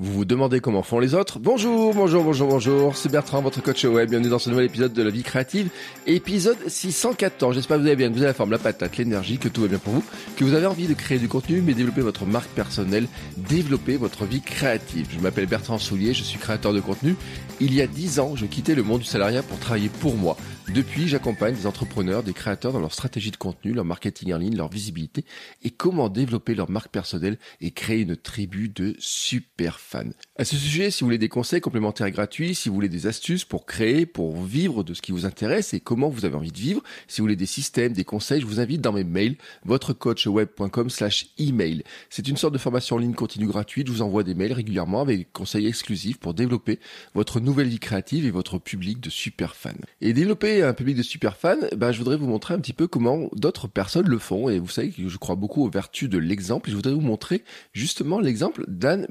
Vous vous demandez comment font les autres Bonjour, bonjour, bonjour, bonjour. C'est Bertrand, votre coach web. Bienvenue dans ce nouvel épisode de la vie créative, épisode 614. J'espère que vous allez bien, que vous avez la forme, la patate, l'énergie, que tout va bien pour vous, que vous avez envie de créer du contenu, mais développer votre marque personnelle, développer votre vie créative. Je m'appelle Bertrand Soulier, je suis créateur de contenu. Il y a 10 ans, je quittais le monde du salariat pour travailler pour moi. Depuis, j'accompagne des entrepreneurs, des créateurs dans leur stratégie de contenu, leur marketing en ligne, leur visibilité et comment développer leur marque personnelle et créer une tribu de super fans. À ce sujet, si vous voulez des conseils complémentaires gratuits, si vous voulez des astuces pour créer, pour vivre de ce qui vous intéresse et comment vous avez envie de vivre, si vous voulez des systèmes, des conseils, je vous invite dans mes mails, votrecoachweb.com slash email. C'est une sorte de formation en ligne continue gratuite. Je vous envoie des mails régulièrement avec des conseils exclusifs pour développer votre nouvelle vie créative et votre public de super fans. Et développer un public de super fans, ben, je voudrais vous montrer un petit peu comment d'autres personnes le font. Et vous savez que je crois beaucoup aux vertus de l'exemple. Je voudrais vous montrer justement l'exemple d'Anne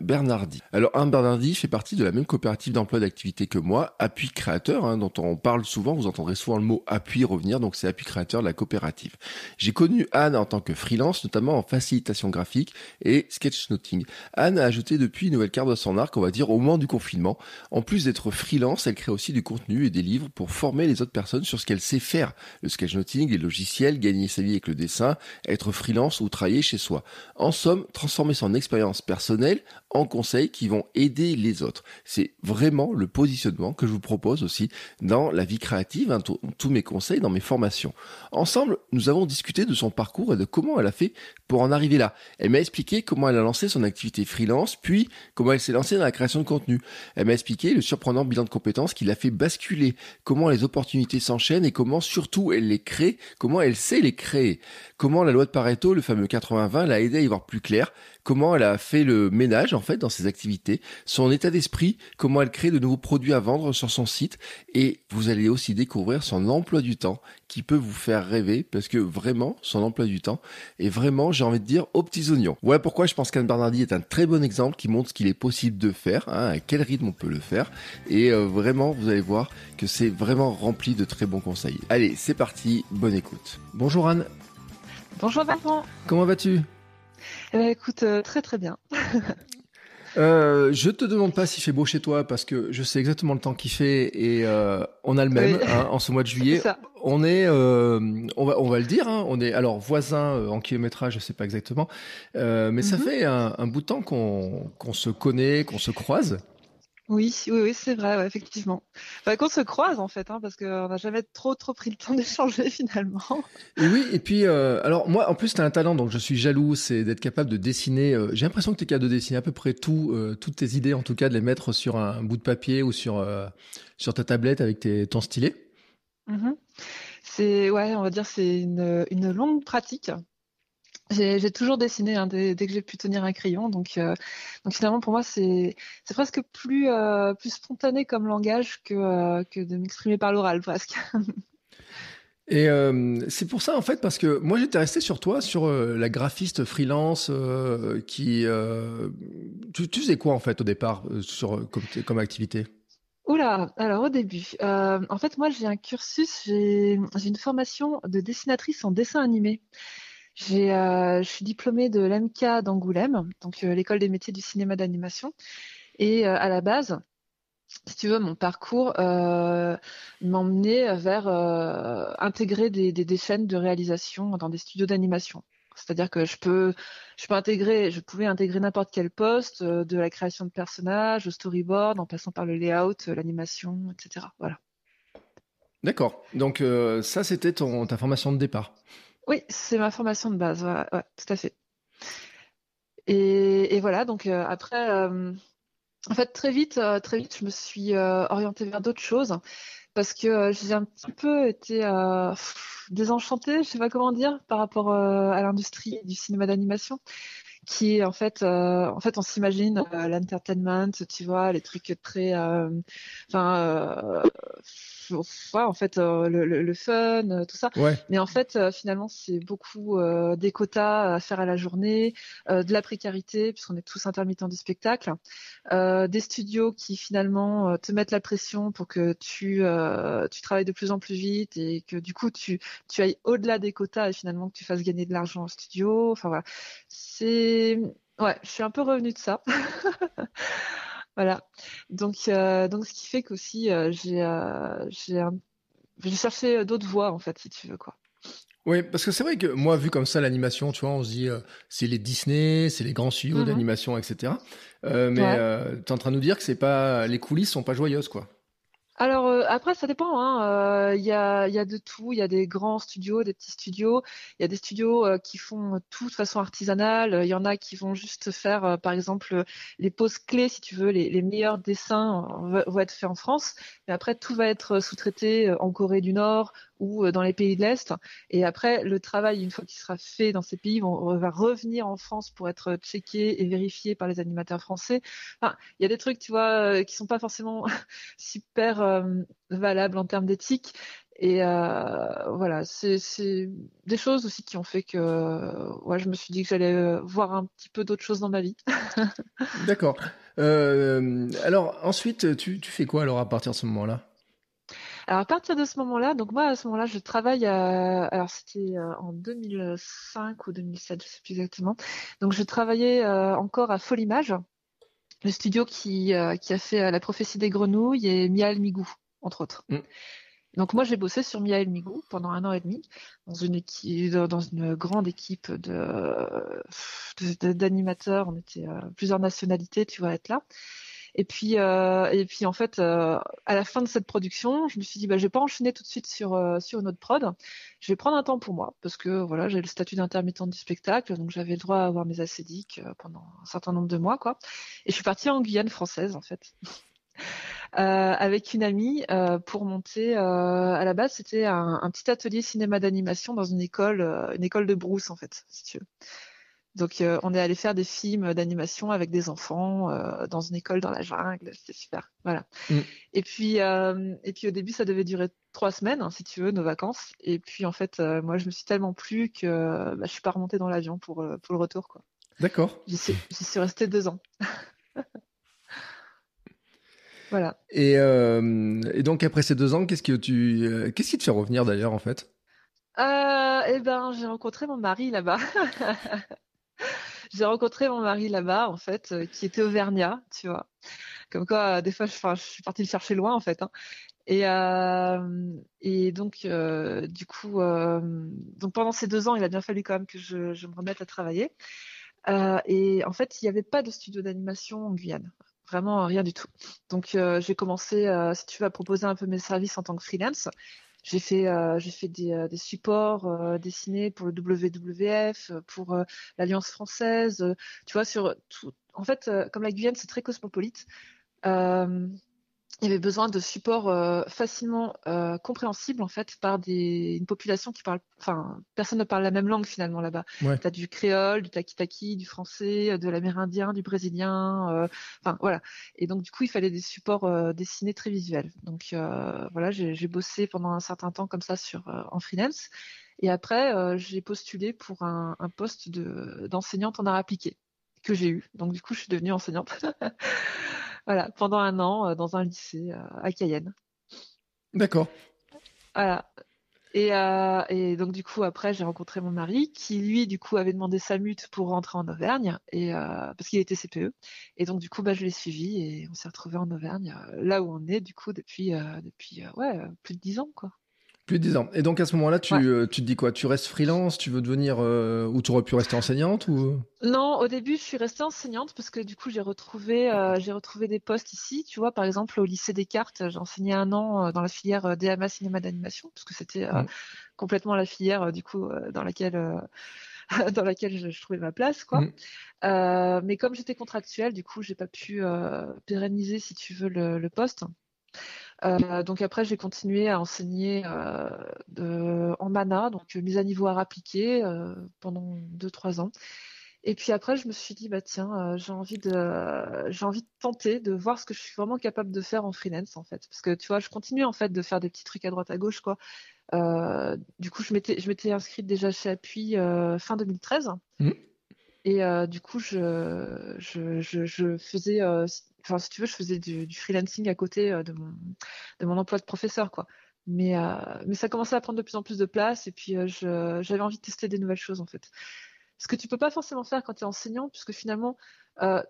Alors, Anne Bernardi fait partie de la même coopérative d'emploi d'activité que moi, Appui Créateur, hein, dont on parle souvent. Vous entendrez souvent le mot appui revenir. Donc, c'est Appui Créateur de la coopérative. J'ai connu Anne en tant que freelance, notamment en facilitation graphique et sketchnoting. Anne a ajouté depuis une nouvelle carte de son arc, on va dire, au moment du confinement. En plus d'être freelance, elle crée aussi du contenu et des livres pour former les autres personnes sur ce qu'elle sait faire. Le sketchnoting, les logiciels, gagner sa vie avec le dessin, être freelance ou travailler chez soi. En somme, transformer son expérience personnelle en conseils qui vont aider les autres. C'est vraiment le positionnement que je vous propose aussi dans la vie créative, hein, tous tous mes conseils, dans mes formations. Ensemble, nous avons discuté de son parcours et de comment elle a fait pour en arriver là. Elle m'a expliqué comment elle a lancé son activité freelance, puis comment elle s'est lancée dans la création de contenu. Elle m'a expliqué le surprenant bilan de compétences qui l'a fait basculer, comment les opportunités s'enchaînent et comment surtout elle les crée, comment elle sait les créer, comment la loi de Pareto, le fameux 80-20, l'a aidé à y voir plus clair, comment elle a fait le ménage en fait dans ses activités, son état d'esprit, comment elle crée de nouveaux produits à vendre sur son site et vous allez aussi découvrir son emploi du temps qui peut vous faire rêver parce que vraiment son emploi du temps est vraiment j'ai envie de dire aux petits oignons. Voilà pourquoi je pense qu'Anne Bernardi est un très bon exemple qui montre ce qu'il est possible de faire, hein, à quel rythme on peut le faire et euh, vraiment vous allez voir que c'est vraiment rempli de très bons conseils. Allez c'est parti, bonne écoute. Bonjour Anne, Bonjour Bertrand. comment vas-tu? Eh ben, écoute, euh, très très bien. Euh, je te demande pas s'il fait beau chez toi parce que je sais exactement le temps qu'il fait et euh, on a le même Oui. hein, en ce mois de juillet. On est, euh, on va, on va le dire, hein, on est alors voisins euh, en kilométrage, je sais pas exactement, euh, mais ça Mhm. fait un, un bout de temps qu'on qu'on se connaît, qu'on se croise. Oui, oui, oui, c'est vrai, ouais, effectivement. Enfin, qu'on se croise en fait, hein, parce qu'on n'a jamais trop trop pris le temps d'échanger finalement. Et oui, et puis euh, alors moi en plus tu as un talent donc je suis jaloux, c'est d'être capable de dessiner. euh, J'ai l'impression que tu es capable de dessiner à peu près tout, euh, toutes tes idées en tout cas de les mettre sur un bout de papier ou sur sur ta tablette avec tes, ton stylet. Mhm. C'est, ouais, on va dire, c'est une, une longue pratique. J'ai toujours dessiné hein, dès, dès que j'ai pu tenir un crayon, donc, euh, donc finalement pour moi c'est presque plus euh, plus spontané comme langage que euh, que de m'exprimer par l'oral presque. Et c'est pour ça en fait parce que moi j'étais resté sur toi sur la graphiste freelance qui tu, tu faisais quoi en fait au départ sur comme, comme activité? Oula, alors au début, en fait moi j'ai un cursus, j'ai une formation de dessinatrice en dessin animé. Euh, je suis diplômée de l'EMCA d'Angoulême, donc euh, l'école des métiers du cinéma d'animation. Et euh, à la base, si tu veux, mon parcours m'emmenait vers intégrer des, des, chaînes de réalisation dans des studios d'animation. C'est-à-dire que je peux, je peux intégrer, je pouvais intégrer n'importe quel poste, de la création de personnages au storyboard, en passant par le layout, l'animation, etc. Voilà. D'accord. Donc ça c'était ton ta formation de départ. Oui, c'est ma formation de base, ouais, tout à fait. Et, voilà, donc euh, après, euh, en fait, très vite, euh, très vite, je me suis orientée vers d'autres choses parce que j'ai un petit peu été désenchantée, je sais pas comment dire, par rapport à l'industrie du cinéma d'animation qui en fait, en fait, on s'imagine l'entertainment, tu vois, les trucs très, enfin, en fait, euh, le, fun, euh, tout ça. Mais en fait, euh, finalement, c'est beaucoup des quotas à faire à la journée, de la précarité, puisqu'on est tous intermittents du spectacle, des studios qui finalement te mettent la pression pour que tu, tu travailles de plus en plus vite et que du coup, tu, tu ailles au-delà des quotas et finalement que tu fasses gagner de l'argent au studio. Enfin voilà. C'est. Ouais, je suis un peu revenue de ça. Voilà. Donc, euh, donc ce qui fait qu'aussi euh, j'ai euh, j'ai cherché d'autres voies en fait, si tu veux quoi. Oui, parce que c'est vrai que moi, vu comme ça, l'animation, tu vois, on se dit, c'est les Disney, c'est les grands studios mm-hmm. d'animation, etc. mais tu es en train de nous dire que c'est pas, les coulisses sont pas joyeuses, quoi. Alors euh, après, ça dépend. Hein, euh, il y, a, y, a, de tout. Il y a des grands studios, des petits studios. Il y a des studios euh, qui font tout de façon artisanale. Il y en a qui vont juste faire, par exemple, les poses clés, si tu veux, les, les meilleurs dessins vont être faits en France. Mais après, tout va être sous-traité en Corée du Nord ou dans les pays de l'Est. Et après, le travail, une fois qu'il sera fait dans ces pays, va revenir en France pour être checké et vérifié par les animateurs français. Il y a des trucs, tu vois, qui sont pas forcément super euh, valable en termes d'éthique. Et euh, voilà, c'est des choses aussi qui ont fait que ouais, je me suis dit que j'allais euh, voir un petit peu d'autres choses dans ma vie. D'accord. alors ensuite, tu, tu, fais quoi alors à partir de ce moment-là? Alors à partir de ce moment-là, donc moi à ce moment-là, je travaille à, alors c'était en 2005 ou 2007, je sais plus exactement. Donc je travaillais encore à Folimage, le studio qui, euh, qui a fait euh, La prophétie des grenouilles et Mia El Migou, entre autres. Mm. Donc moi j'ai bossé sur Mia El Migou pendant un an et demi dans une équipe, dans une grande équipe de d'animateurs. On était euh, plusieurs nationalités, tu vas être là. Et puis, euh, et puis en fait, euh, à la fin de cette production, je me suis dit, bah, je vais pas enchaîner tout de suite sur euh, sur une autre prod. Je vais prendre un temps pour moi parce que voilà, j'ai le statut d'intermittent du spectacle, donc j'avais le droit à avoir mes acédiques pendant un certain nombre de mois, quoi. Et je suis partie en Guyane française, en fait. avec une amie pour monter. à la base, c'était un, un, petit atelier cinéma d'animation dans une école, une école de brousse en fait, si tu veux. Donc euh, on est allé faire des films d'animation avec des enfants euh, dans une école dans la jungle, c'était super. Voilà. Mm. Et puis euh, et puis au début ça devait durer trois semaines hein, si tu veux nos vacances. Et puis en fait moi je me suis tellement plu que bah, je suis pas remontée dans l'avion pour pour le retour quoi. D'accord. J'y suis, suis restée deux ans. voilà. Et, et, donc après ces deux ans, qu'est-ce que tu qu'est-ce qui te fait revenir d'ailleurs en fait? Eh ben j'ai rencontré mon mari là-bas. j'ai rencontré mon mari là-bas, en fait, euh, qui était auvergnat, tu vois. Comme quoi, des fois, je, suis partie le chercher loin, en fait. Hein. Et, euh, et donc, euh, du coup, donc pendant ces deux ans, il a bien fallu quand même que je, je me remette à travailler. et en fait, il n'y avait pas de studio d'animation en Guyane. Vraiment rien du tout. Donc, j'ai commencé, si tu veux, à proposer un peu mes services en tant que freelance. J'ai fait, euh, j'ai fait des, euh, des supports euh, dessinés pour le WWF, pour l'Alliance française. tu vois, sur tout. En fait, comme la Guyane, c'est très cosmopolite il y avait besoin de supports euh, facilement euh, compréhensibles en fait par des, une population qui parle, enfin personne ne parle la même langue finalement là-bas. Ouais. Tu as du créole, du takitaki, du français, de l'amérindien, du brésilien, euh, enfin voilà. Et donc du coup il fallait des supports euh, dessinés très visuels. Donc euh, voilà, j'ai bossé pendant un certain temps comme ça sur en freelance. Et après j'ai postulé pour un, un poste d'enseignante en art appliqué que j'ai eu. Donc du coup je suis devenue enseignante. Voilà, pendant un an euh, dans un lycée euh, à Cayenne. D'accord. Voilà. Et, euh, et, donc du coup après j'ai rencontré mon mari qui lui du coup avait demandé sa mute pour rentrer en Auvergne et parce qu'il était CPE et donc du coup bah je l'ai suivi et on s'est retrouvé en Auvergne là où on est du coup depuis depuis ouais plus de dix ans quoi. Plus de 10 ans. Et donc à ce moment-là, tu, euh, tu te dis quoi? Tu restes freelance? Tu veux devenir euh, ou tu aurais pu rester enseignante ou? Non, au début, je suis restée enseignante parce que du coup, j'ai retrouvé euh, j'ai retrouvé des postes ici. Tu vois, par exemple, au lycée Descartes, j'ai enseigné un an dans la filière DMA cinéma d'animation parce que c'était complètement la filière du coup dans laquelle dans laquelle je, trouvais ma place, quoi. Mm. mais comme j'étais contractuelle, du coup, j'ai pas pu pérenniser, si tu veux, le, le poste. Donc après, j'ai continué à enseigner de, en mana, donc mise à niveau art appliqué pendant 2-3 ans. Et puis après, je me suis dit, bah tiens, j'ai envie de, j'ai envie de tenter, de voir ce que je suis vraiment capable de faire en freelance, en fait. Parce que tu vois, je continue en fait de faire des petits trucs à droite à gauche, quoi. du coup, je m'étais, je m'étais inscrite déjà chez Appui fin 2013. Mmh. Et du coup, je, je, je, faisais, enfin, si tu veux, je faisais du, freelancing à côté de, mon, de mon emploi de professeur, quoi. Mais, mais ça commençait à prendre de plus en plus de place et puis j'avais envie de tester des nouvelles choses, en fait. Ce que tu peux pas forcément faire quand tu es enseignant, puisque finalement,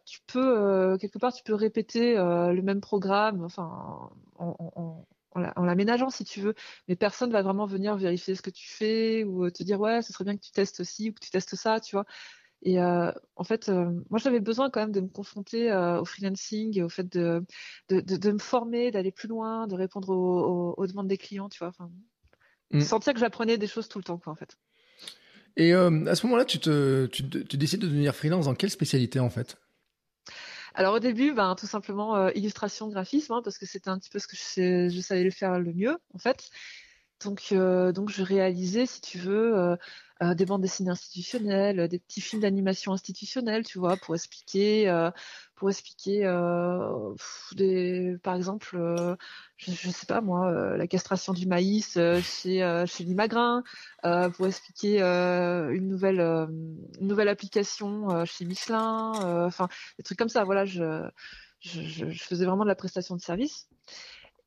tu peux, quelque part, tu peux répéter le même programme, enfin, en, l'aménageant si tu veux, mais personne va vraiment venir vérifier ce que tu fais ou te dire ouais, ce serait bien que tu testes aussi ou que tu testes ça, tu vois. Et euh, en fait, euh, moi, j'avais besoin quand même de me confronter euh, au freelancing, au fait de, de, de, me former, d'aller plus loin, de répondre aux, demandes des clients, tu vois. Enfin, mm. Sentir que j'apprenais des choses tout le temps, quoi, en fait. Et à ce moment-là, tu, te, tu, tu, décides de devenir freelance dans quelle spécialité, en fait? Alors au début, ben, tout simplement illustration, graphisme, hein, parce que c'était un petit peu ce que je, je, savais le faire le mieux, en fait. Donc, donc je réalisais, si tu veux, euh, des bandes dessinées institutionnelles, des petits films d'animation institutionnels, tu vois, pour expliquer, euh, pour expliquer, euh, par exemple, je, ne sais pas moi, la castration du maïs chez chez Limagrin, pour expliquer une nouvelle nouvelle application chez Michelin, enfin des trucs comme ça. Voilà, je, je, je faisais vraiment de la prestation de service.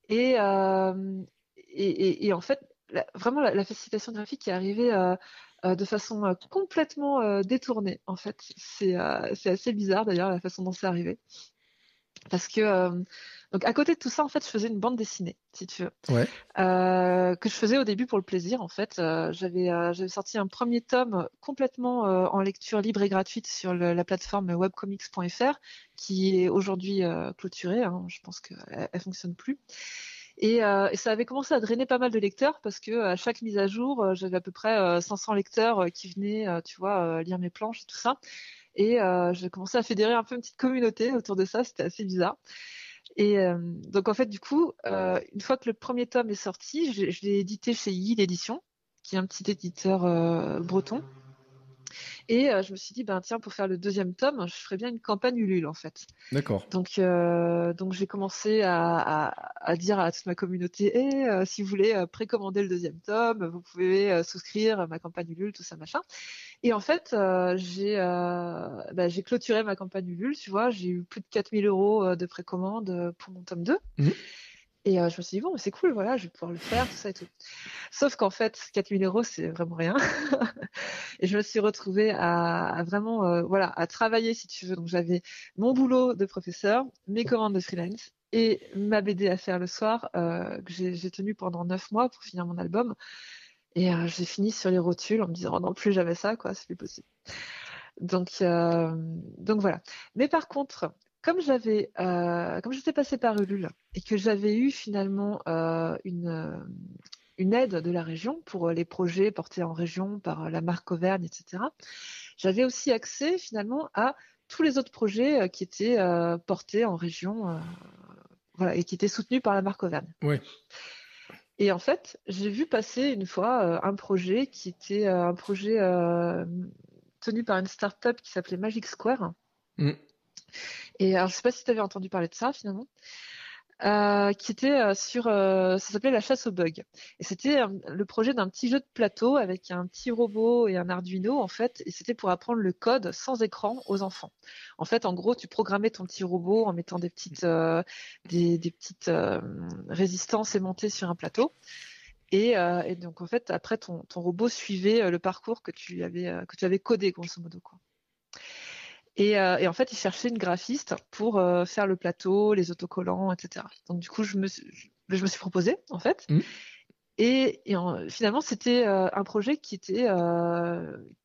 Et, et, en fait, vraiment la, facilitation graphique est arrivée euh, de façon euh, complètement euh, détournée. En fait, c'est assez bizarre d'ailleurs la façon dont c'est arrivé. Parce que donc à côté de tout ça, en fait, je faisais une bande dessinée, si tu veux, que je faisais au début pour le plaisir. En fait, j'avais j'avais sorti un premier tome complètement en lecture libre et gratuite sur la plateforme webcomics.fr, qui est aujourd'hui clôturée. Hein. je pense qu'elle elle fonctionne plus. Euh, et, ça avait commencé à drainer pas mal de lecteurs parce que à chaque mise à jour, euh, j'avais à peu près 500 euh, lecteurs qui venaient, tu vois, lire mes planches et tout ça. Et j'ai commencé à fédérer un peu une petite communauté autour de ça. C'était assez bizarre. Et donc en fait, du coup, une fois que le premier tome est sorti, je, je l'ai édité chez I l'édition, qui est un petit éditeur breton. Et euh, je me suis dit, ben tiens, pour faire le deuxième tome, je ferais bien une campagne Ulule en fait. D'accord. Donc, euh, donc j'ai commencé à, à, dire à toute ma communauté, eh, euh, si vous voulez précommander le deuxième tome, vous pouvez souscrire à ma campagne Ulule, tout ça machin. Et en fait, j'ai bah, j'ai clôturé ma campagne Ulule, tu vois, j'ai eu plus de 4000 euros de précommande pour mon tome 2. Et euh, je me suis dit, bon, c'est cool, voilà, je vais pouvoir le faire, tout ça et tout. Sauf qu'en fait, 4000 euros, c'est vraiment rien. et je me suis retrouvée à, vraiment, euh, voilà, à travailler, si tu veux. Donc, j'avais mon boulot de professeur, mes commandes de freelance et ma BD à faire le soir, euh, que j'ai tenu pendant neuf mois pour finir mon album. Et j'ai fini sur les rotules en me disant, oh non, plus jamais ça, quoi, c'est plus possible. Donc, donc voilà. Mais par contre, comme j'avais, euh, comme j'étais passée par Ulule et que j'avais eu finalement euh, une, euh, une aide de la région pour les projets portés en région par la marque Auvergne, etc. J'avais aussi accès finalement à tous les autres projets qui étaient portés en région, voilà, et qui étaient soutenus par la marque Auvergne. Oui. Et en fait, j'ai vu passer une fois un projet qui était un projet tenu par une start-up qui s'appelait Magic Square. Mm. Et alors, je sais pas si tu avais entendu parler de ça finalement. Euh, qui était euh, sur, euh, ça s'appelait la chasse aux bugs. Et c'était le projet d'un petit jeu de plateau avec un petit robot et un Arduino en fait. Et c'était pour apprendre le code sans écran aux enfants. En fait, en gros, tu programmais ton petit robot en mettant des petites, des, des, petites résistances aimantées sur un plateau. Et, et, donc en fait, après, ton, ton robot suivait le parcours que tu avais que tu avais codé grosso modo quoi. Euh, et, en fait, il cherchait une graphiste pour euh, faire le plateau, les autocollants, etc. Donc du coup, je me, suis, je me suis proposée, en fait. Mmh. Et, finalement, c'était euh, un projet qui était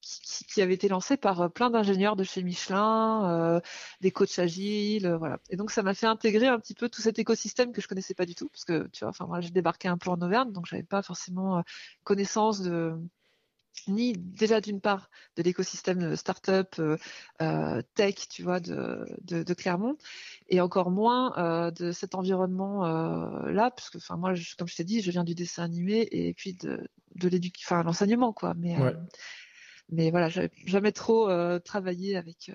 qui, avait été lancé par plein d'ingénieurs de chez Michelin, des coachs agiles, voilà. Et donc ça m'a fait intégrer un petit peu tout cet écosystème que je connaissais pas du tout, parce que tu vois, enfin moi j'ai débarqué un peu en Auvergne, donc j'avais pas forcément connaissance de ni déjà d'une part de l'écosystème startup euh, tech, tu vois, de, Clermont, et encore moins euh, de cet environnement euh, là, parce que, moi, comme je t'ai dit, je viens du dessin animé et puis de, l'enseignement, quoi. Mais. Mais voilà, j'avais jamais trop travaillé avec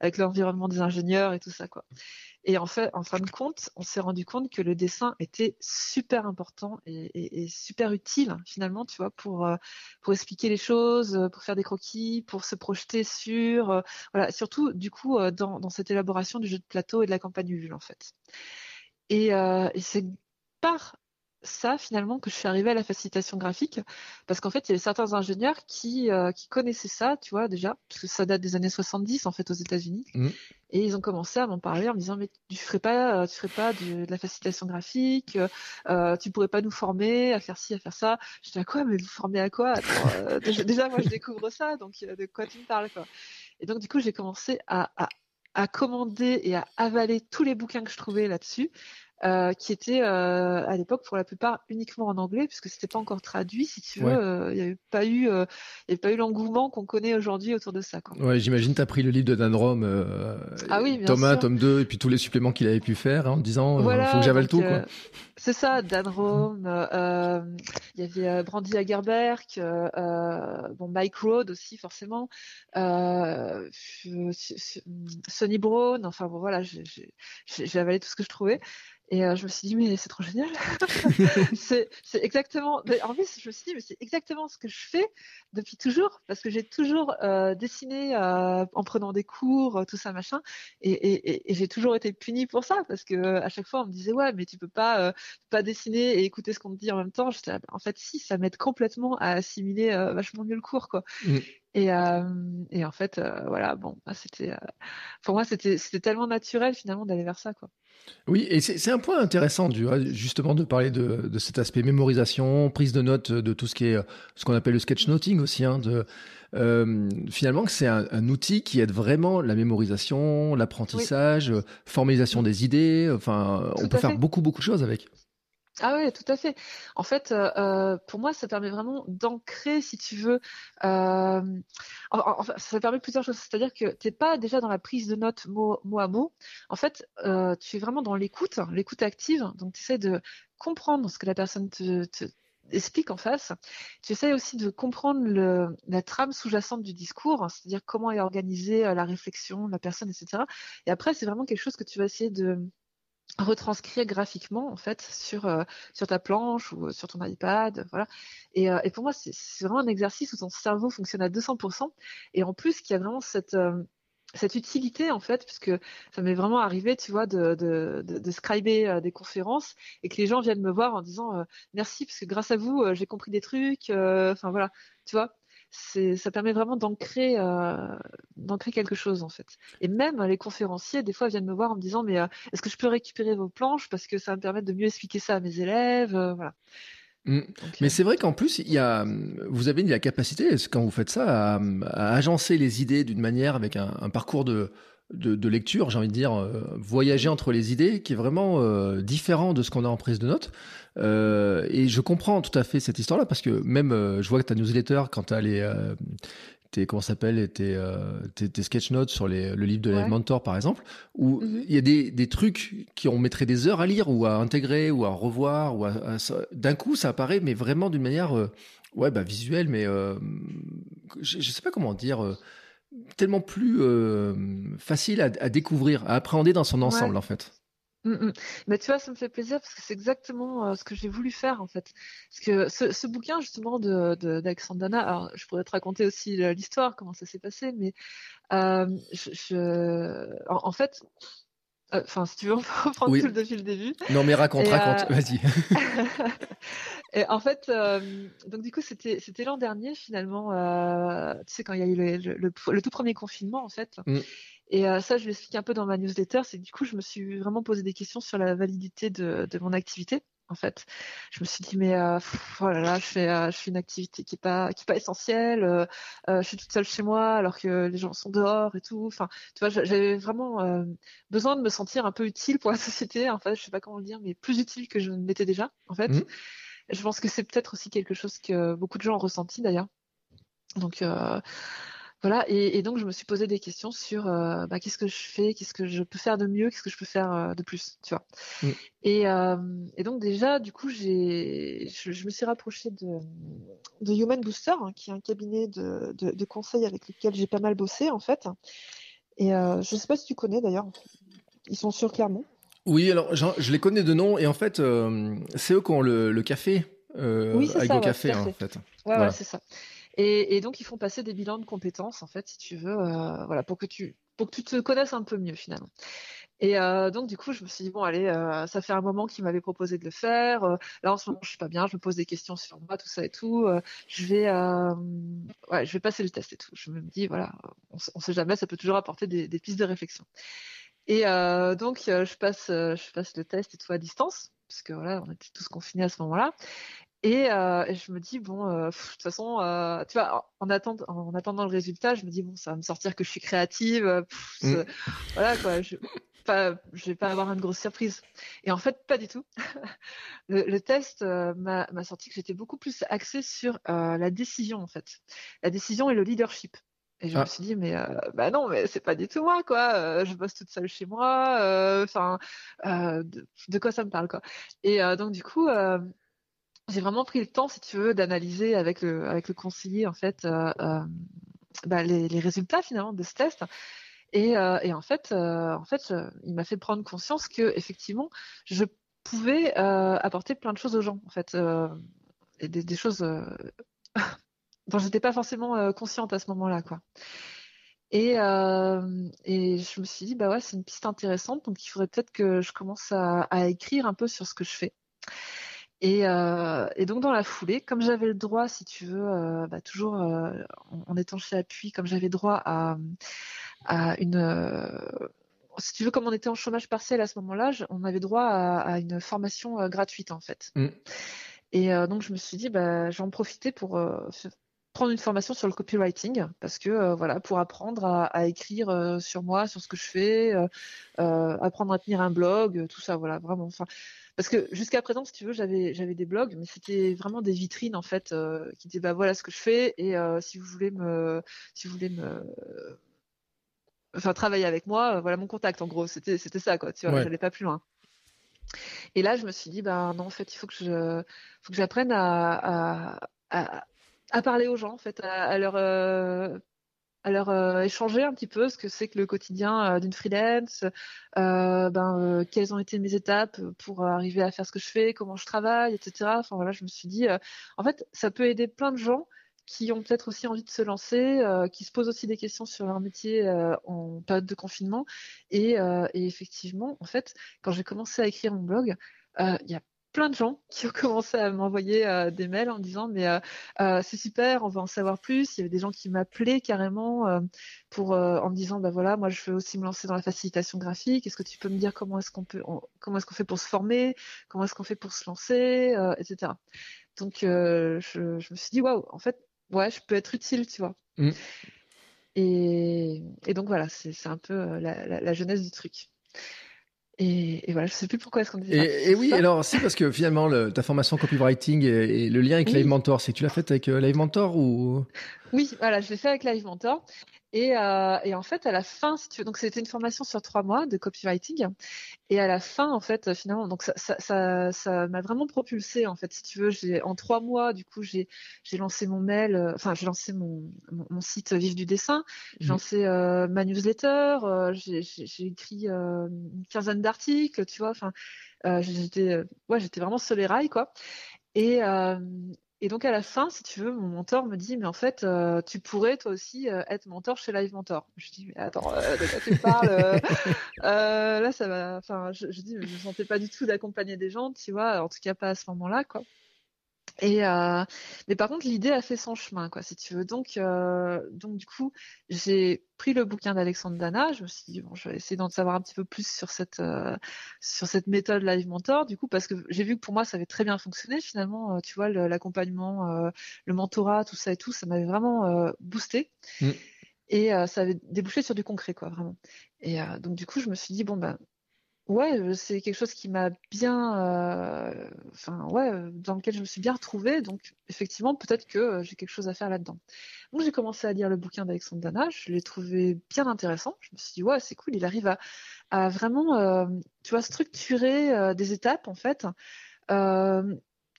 avec l'environnement des ingénieurs et tout ça, quoi. Et en fait, en fin de compte, on s'est rendu compte que le dessin était super important et, super utile finalement, tu vois, pour euh, pour expliquer les choses, pour faire des croquis, pour se projeter sur, euh, voilà, surtout du coup euh, dans, dans cette élaboration du jeu de plateau et de la campagne Ulule en fait. Et, et c'est par ça finalement que je suis arrivée à la facilitation graphique parce qu'en fait il y avait certains ingénieurs qui euh, qui connaissaient ça tu vois déjà parce que ça date des années 70 en fait aux États-Unis. Mmh. et ils ont commencé à m'en parler en me disant mais tu ferais pas euh, tu ferais pas de, de la facilitation graphique euh, tu pourrais pas nous former à faire ci à faire ça. Je dis à quoi mais vous former à quoi? Euh, déjà, déjà, moi je découvre ça donc euh, de quoi tu me parles quoi? Et donc du coup j'ai commencé à, à à commander et à avaler tous les bouquins que je trouvais là-dessus euh, qui était euh, à l'époque pour la plupart uniquement en anglais puisque c'était pas encore traduit si tu veux il ouais. n'y avait pas eu il y avait pas eu l'engouement qu'on connaît aujourd'hui autour de ça quoi. Ouais, j'imagine tu as pris le livre de Dan Rom ah oui, Thomas sûr. tome 2 et puis tous les suppléments qu'il avait pu faire hein, en disant voilà, faut que j'avale tout quoi. C'est ça, Dan Rome, il y avait Brandy Lagerberg, bon Mike Road aussi forcément, Sonny Brown, enfin bon voilà, j'ai avalé tout ce que je trouvais. Et euh, je me suis dit, mais c'est trop génial. c'est exactement, en fait, je me suis dit, mais c'est exactement ce que je fais depuis toujours, parce que j'ai toujours euh, dessiné euh, en prenant des cours, tout ça, machin. Et, et, et j'ai toujours été punie pour ça, parce que à chaque fois, on me disait, ouais, mais tu peux pas, pas dessiner et écouter ce qu'on te dit en même temps. J'étais, en fait, si, ça m'aide complètement à assimiler vachement mieux le cours, quoi. Mm. Et, euh, et, en fait, euh, voilà, bon, c'était, euh, pour moi, c'était, c'était tellement naturel finalement d'aller vers ça, quoi. Oui, et c'est, un point intéressant, du, justement, de parler de, de, cet aspect mémorisation, prise de notes, de tout ce qui est ce qu'on appelle le sketchnoting aussi, hein, de finalement que c'est un, un, outil qui aide vraiment la mémorisation, l'apprentissage, oui. formalisation des idées. Enfin, tout on peut faire beaucoup beaucoup de choses avec. Ah oui, tout à fait. En fait, euh, pour moi, ça permet vraiment d'ancrer, si tu veux. Euh, enfin, ça permet plusieurs choses. C'est-à-dire que tu n'es pas déjà dans la prise de notes mot, mot à mot. En fait, euh, tu es vraiment dans l'écoute, l'écoute active. Donc, tu essaies de comprendre ce que la personne te, te explique en face. Tu essaies aussi de comprendre le, la trame sous-jacente du discours, c'est-à-dire comment est organisée la réflexion, la personne, etc. Et après, c'est vraiment quelque chose que tu vas essayer de retranscrire graphiquement en fait sur euh, sur ta planche ou sur ton iPad voilà. Et, euh, et pour moi c'est vraiment un exercice où ton cerveau fonctionne à 200% et en plus qu'il y a vraiment cette euh, cette utilité en fait puisque ça m'est vraiment arrivé tu vois de de, de, de scriber des conférences et que les gens viennent me voir en disant merci parce que grâce à vous j'ai compris des trucs enfin voilà tu vois? Ça permet vraiment d'ancrer euh, d'ancrer quelque chose en fait. Et même les conférenciers des fois viennent me voir en me disant mais euh, est-ce que je peux récupérer vos planches parce que ça va me permettre de mieux expliquer ça à mes élèves, euh, voilà. Mmh. Donc, mais c'est vrai qu'en plus, il y a, vous avez la capacité, quand vous faites ça, à, à agencer les idées d'une manière avec un, un parcours de, de, de, lecture, j'ai envie de dire, euh, voyager entre les idées, qui est vraiment euh, différent de ce qu'on a en prise de notes. Euh, et je comprends tout à fait cette histoire-là, parce que même, je vois que ta newsletter, quand tu as les... tes, comment s'appelle, tes, tes, tes, sketch notes sur les, le livre de ouais. Mentor, par exemple, où il mm -hmm. y a des, des trucs qui on mettrait des heures à lire, ou à intégrer, ou à revoir, ou à, à d'un coup, ça apparaît, mais vraiment d'une manière, ouais, bah, visuelle, mais je, je sais pas comment dire tellement plus euh, facile à, à, découvrir, à appréhender dans son ensemble ouais. en fait. Mm -mm. Mais tu vois, ça me fait plaisir parce que c'est exactement euh, ce que j'ai voulu faire en fait. Parce que ce, ce bouquin justement d'Alexandre de, Dana, alors je pourrais te raconter aussi l'histoire, comment ça s'est passé, mais euh, je, je, en, en fait, Enfin, euh, si tu veux, on peut reprendre oui. tout depuis le début. Non, mais raconte, et raconte, euh... vas-y. et en fait, euh, donc du coup, c'était c'était l'an dernier finalement. Euh, tu sais quand il y a eu le, le, le, le tout premier confinement en fait. Mm. Et euh, ça, je l'explique un peu dans ma newsletter. C'est du coup, je me suis vraiment posé des questions sur la validité de, de mon activité en fait. Je me suis dit mais euh, pff, oh là là, je fais euh, je fais une activité qui est pas qui est pas essentielle. Euh, euh, je suis toute seule chez moi alors que les gens sont dehors et tout. Enfin, tu vois, j'avais vraiment besoin de me sentir un peu utile pour la société. En fait, je sais pas comment le dire, mais plus utile que je ne l'étais déjà. En fait, mmh. je pense que c'est peut-être aussi quelque chose que beaucoup de gens ont ressenti d'ailleurs. Donc voilà, et, donc je me suis posé des questions sur bah, qu'est-ce que je fais, qu'est-ce que je peux faire de mieux, qu'est-ce que je peux faire de plus, tu vois. Mm. Et, donc déjà, du coup, j'ai, je, me suis rapprochée de, de Human Booster, hein, qui est un cabinet de, de, conseils avec lequel j'ai pas mal bossé en fait. Et je ne sais pas si tu connais d'ailleurs, ils sont sur Clermont. Oui, alors je les connais de nom et en fait, c'est eux qui ont le, café euh, oui, avec ça, café en fait. Ouais, c'est ça. Et, donc ils font passer des bilans de compétences en fait, si tu veux, euh, voilà, pour que tu pour que tu te connaisses un peu mieux finalement. Et euh, donc du coup, je me suis dit bon, allez, ça fait un moment qu'ils m'avaient proposé de le faire. là en ce moment, je suis pas bien, je me pose des questions sur moi, tout ça et tout. je vais, ouais, je vais passer le test et tout. Je me dis voilà, on, on sait jamais, ça peut toujours apporter des, pistes de réflexion. Et donc je passe, je passe le test et tout à distance, parce que voilà, on était tous confinés à ce moment-là. Euh, et, je me dis, bon, euh, de toute façon, euh, tu vois, en, attendant, en attendant le résultat, je me dis, bon, ça va me sortir que je suis créative. Mm. Voilà, quoi. Je, pas, je vais pas avoir une grosse surprise. Et en fait, pas du tout. le, test m'a sorti que j'étais beaucoup plus axée sur la décision, en fait. La décision et le leadership. Et je me ah. suis dit, mais bah non, mais c'est pas du tout moi, quoi. je bosse toute seule chez moi. Enfin, de, de, quoi ça me parle, quoi. Et donc, du coup, j'ai vraiment pris le temps, si tu veux, d'analyser avec le, conseiller en fait euh, euh, bah, les, résultats finalement de ce test. Et, euh, en fait, en fait, il m'a fait prendre conscience que effectivement, je pouvais apporter plein de choses aux gens, en fait, et des, choses dont j'étais pas forcément consciente à ce moment-là, quoi. Et, je me suis dit, bah ouais, c'est une piste intéressante, donc il faudrait peut-être que je commence à écrire un peu sur ce que je fais. Et, euh, et, donc dans la foulée, comme j'avais le droit, si tu veux, euh, bah, toujours euh, en, étant chez Appui, comme j'avais droit à, à une, euh, si tu veux, comme on était en chômage partiel à ce moment-là, on avait droit à, à une formation euh, gratuite en fait. Mm. Et donc je me suis dit, bah, j'en profiter pour prendre une formation sur le copywriting parce que voilà, pour apprendre à, à écrire sur moi, sur ce que je fais, apprendre à tenir un blog, tout ça, voilà, vraiment. Enfin parce que jusqu'à présent, si tu veux, j'avais j'avais des blogs, mais c'était vraiment des vitrines en fait euh, qui disaient bah voilà ce que je fais et euh, si vous voulez me si vous voulez me enfin travailler avec moi, euh, voilà mon contact en gros. C'était c'était ça quoi. Tu vois, j'allais pas plus loin. Et là, je me suis dit bah non en fait il faut que je faut que j'apprenne à, à, à parler aux gens en fait, à, à leur alors euh, échanger un petit peu ce que c'est que le quotidien euh, d'une freelance, euh, ben, quelles ont été mes étapes pour arriver à faire ce que je fais, comment je travaille, etc. Enfin voilà, je me suis dit, en fait, ça peut aider plein de gens qui ont peut-être aussi envie de se lancer, qui se posent aussi des questions sur leur métier en période de confinement. Et, et, effectivement, en fait, quand j'ai commencé à écrire mon blog, il y a plein de gens qui ont commencé à m'envoyer euh, des mails en disant mais euh, euh, c'est super, on va en savoir plus. Il y avait des gens qui m'appelaient carrément pour en me disant bah voilà moi je veux aussi me lancer dans la facilitation graphique. Est-ce que tu peux me dire comment est-ce qu'on peut comment est-ce qu'on fait pour se former, comment est-ce qu'on fait pour se lancer, etc. Donc je, je, me suis dit waouh en fait ouais je peux être utile tu vois. Mmh. Et, et, donc voilà c'est un peu la, la, la jeunesse du truc. Et, et, voilà, je sais plus pourquoi est-ce qu'on disait et, et oui, alors c'est parce que finalement, le, ta formation copywriting et, le lien avec Live Mentor, c'est que tu l'as fait avec euh, Live Mentor ou? Oui, voilà, je l'ai fait avec Live Mentor. Et, euh, et, en fait, à la fin, si tu veux, donc c'était une formation sur trois mois de copywriting. Et à la fin, en fait, finalement, donc ça, ça, ça, ça m'a vraiment propulsé. En fait, si tu veux, j'ai en trois mois, du coup, j'ai j'ai lancé mon mail, euh, enfin, j'ai lancé mon, mon, site Vive du dessin, j'ai mmh. lancé euh, ma newsletter, j'ai écrit une quinzaine d'articles, tu vois. Enfin, j'étais, ouais, j'étais vraiment sur les rails, quoi. Et, et donc à la fin, si tu veux, mon mentor me dit, mais en fait, euh, tu pourrais toi aussi euh, être mentor chez Live Mentor. Je dis, mais attends, euh, de quoi tu parles Là, ça va. Enfin, je, je dis, mais je ne sentais pas du tout d'accompagner des gens, tu vois. En tout cas, pas à ce moment-là, quoi. Et euh, mais par contre, l'idée a fait son chemin, quoi, si tu veux. Donc, euh, donc du coup, j'ai pris le bouquin d'Alexandre Dana. Je me suis dit bon, je vais essayer d'en savoir un petit peu plus sur cette euh, sur cette méthode Live Mentor, du coup, parce que j'ai vu que pour moi, ça avait très bien fonctionné. Finalement, tu vois, l'accompagnement, le, mentorat, tout ça et tout, ça m'avait vraiment boosté. Mm. Et ça avait débouché sur du concret, quoi, vraiment. Et donc, du coup, je me suis dit bon ben ouais, c'est quelque chose qui m'a bien, enfin ouais, dans lequel je me suis bien retrouvée. Donc effectivement, peut-être que j'ai quelque chose à faire là-dedans. Donc j'ai commencé à lire le bouquin d'Alexandre Dana. Je l'ai trouvé bien intéressant. Je me suis dit ouais, c'est cool. Il arrive à, à vraiment, tu vois, structurer des étapes en fait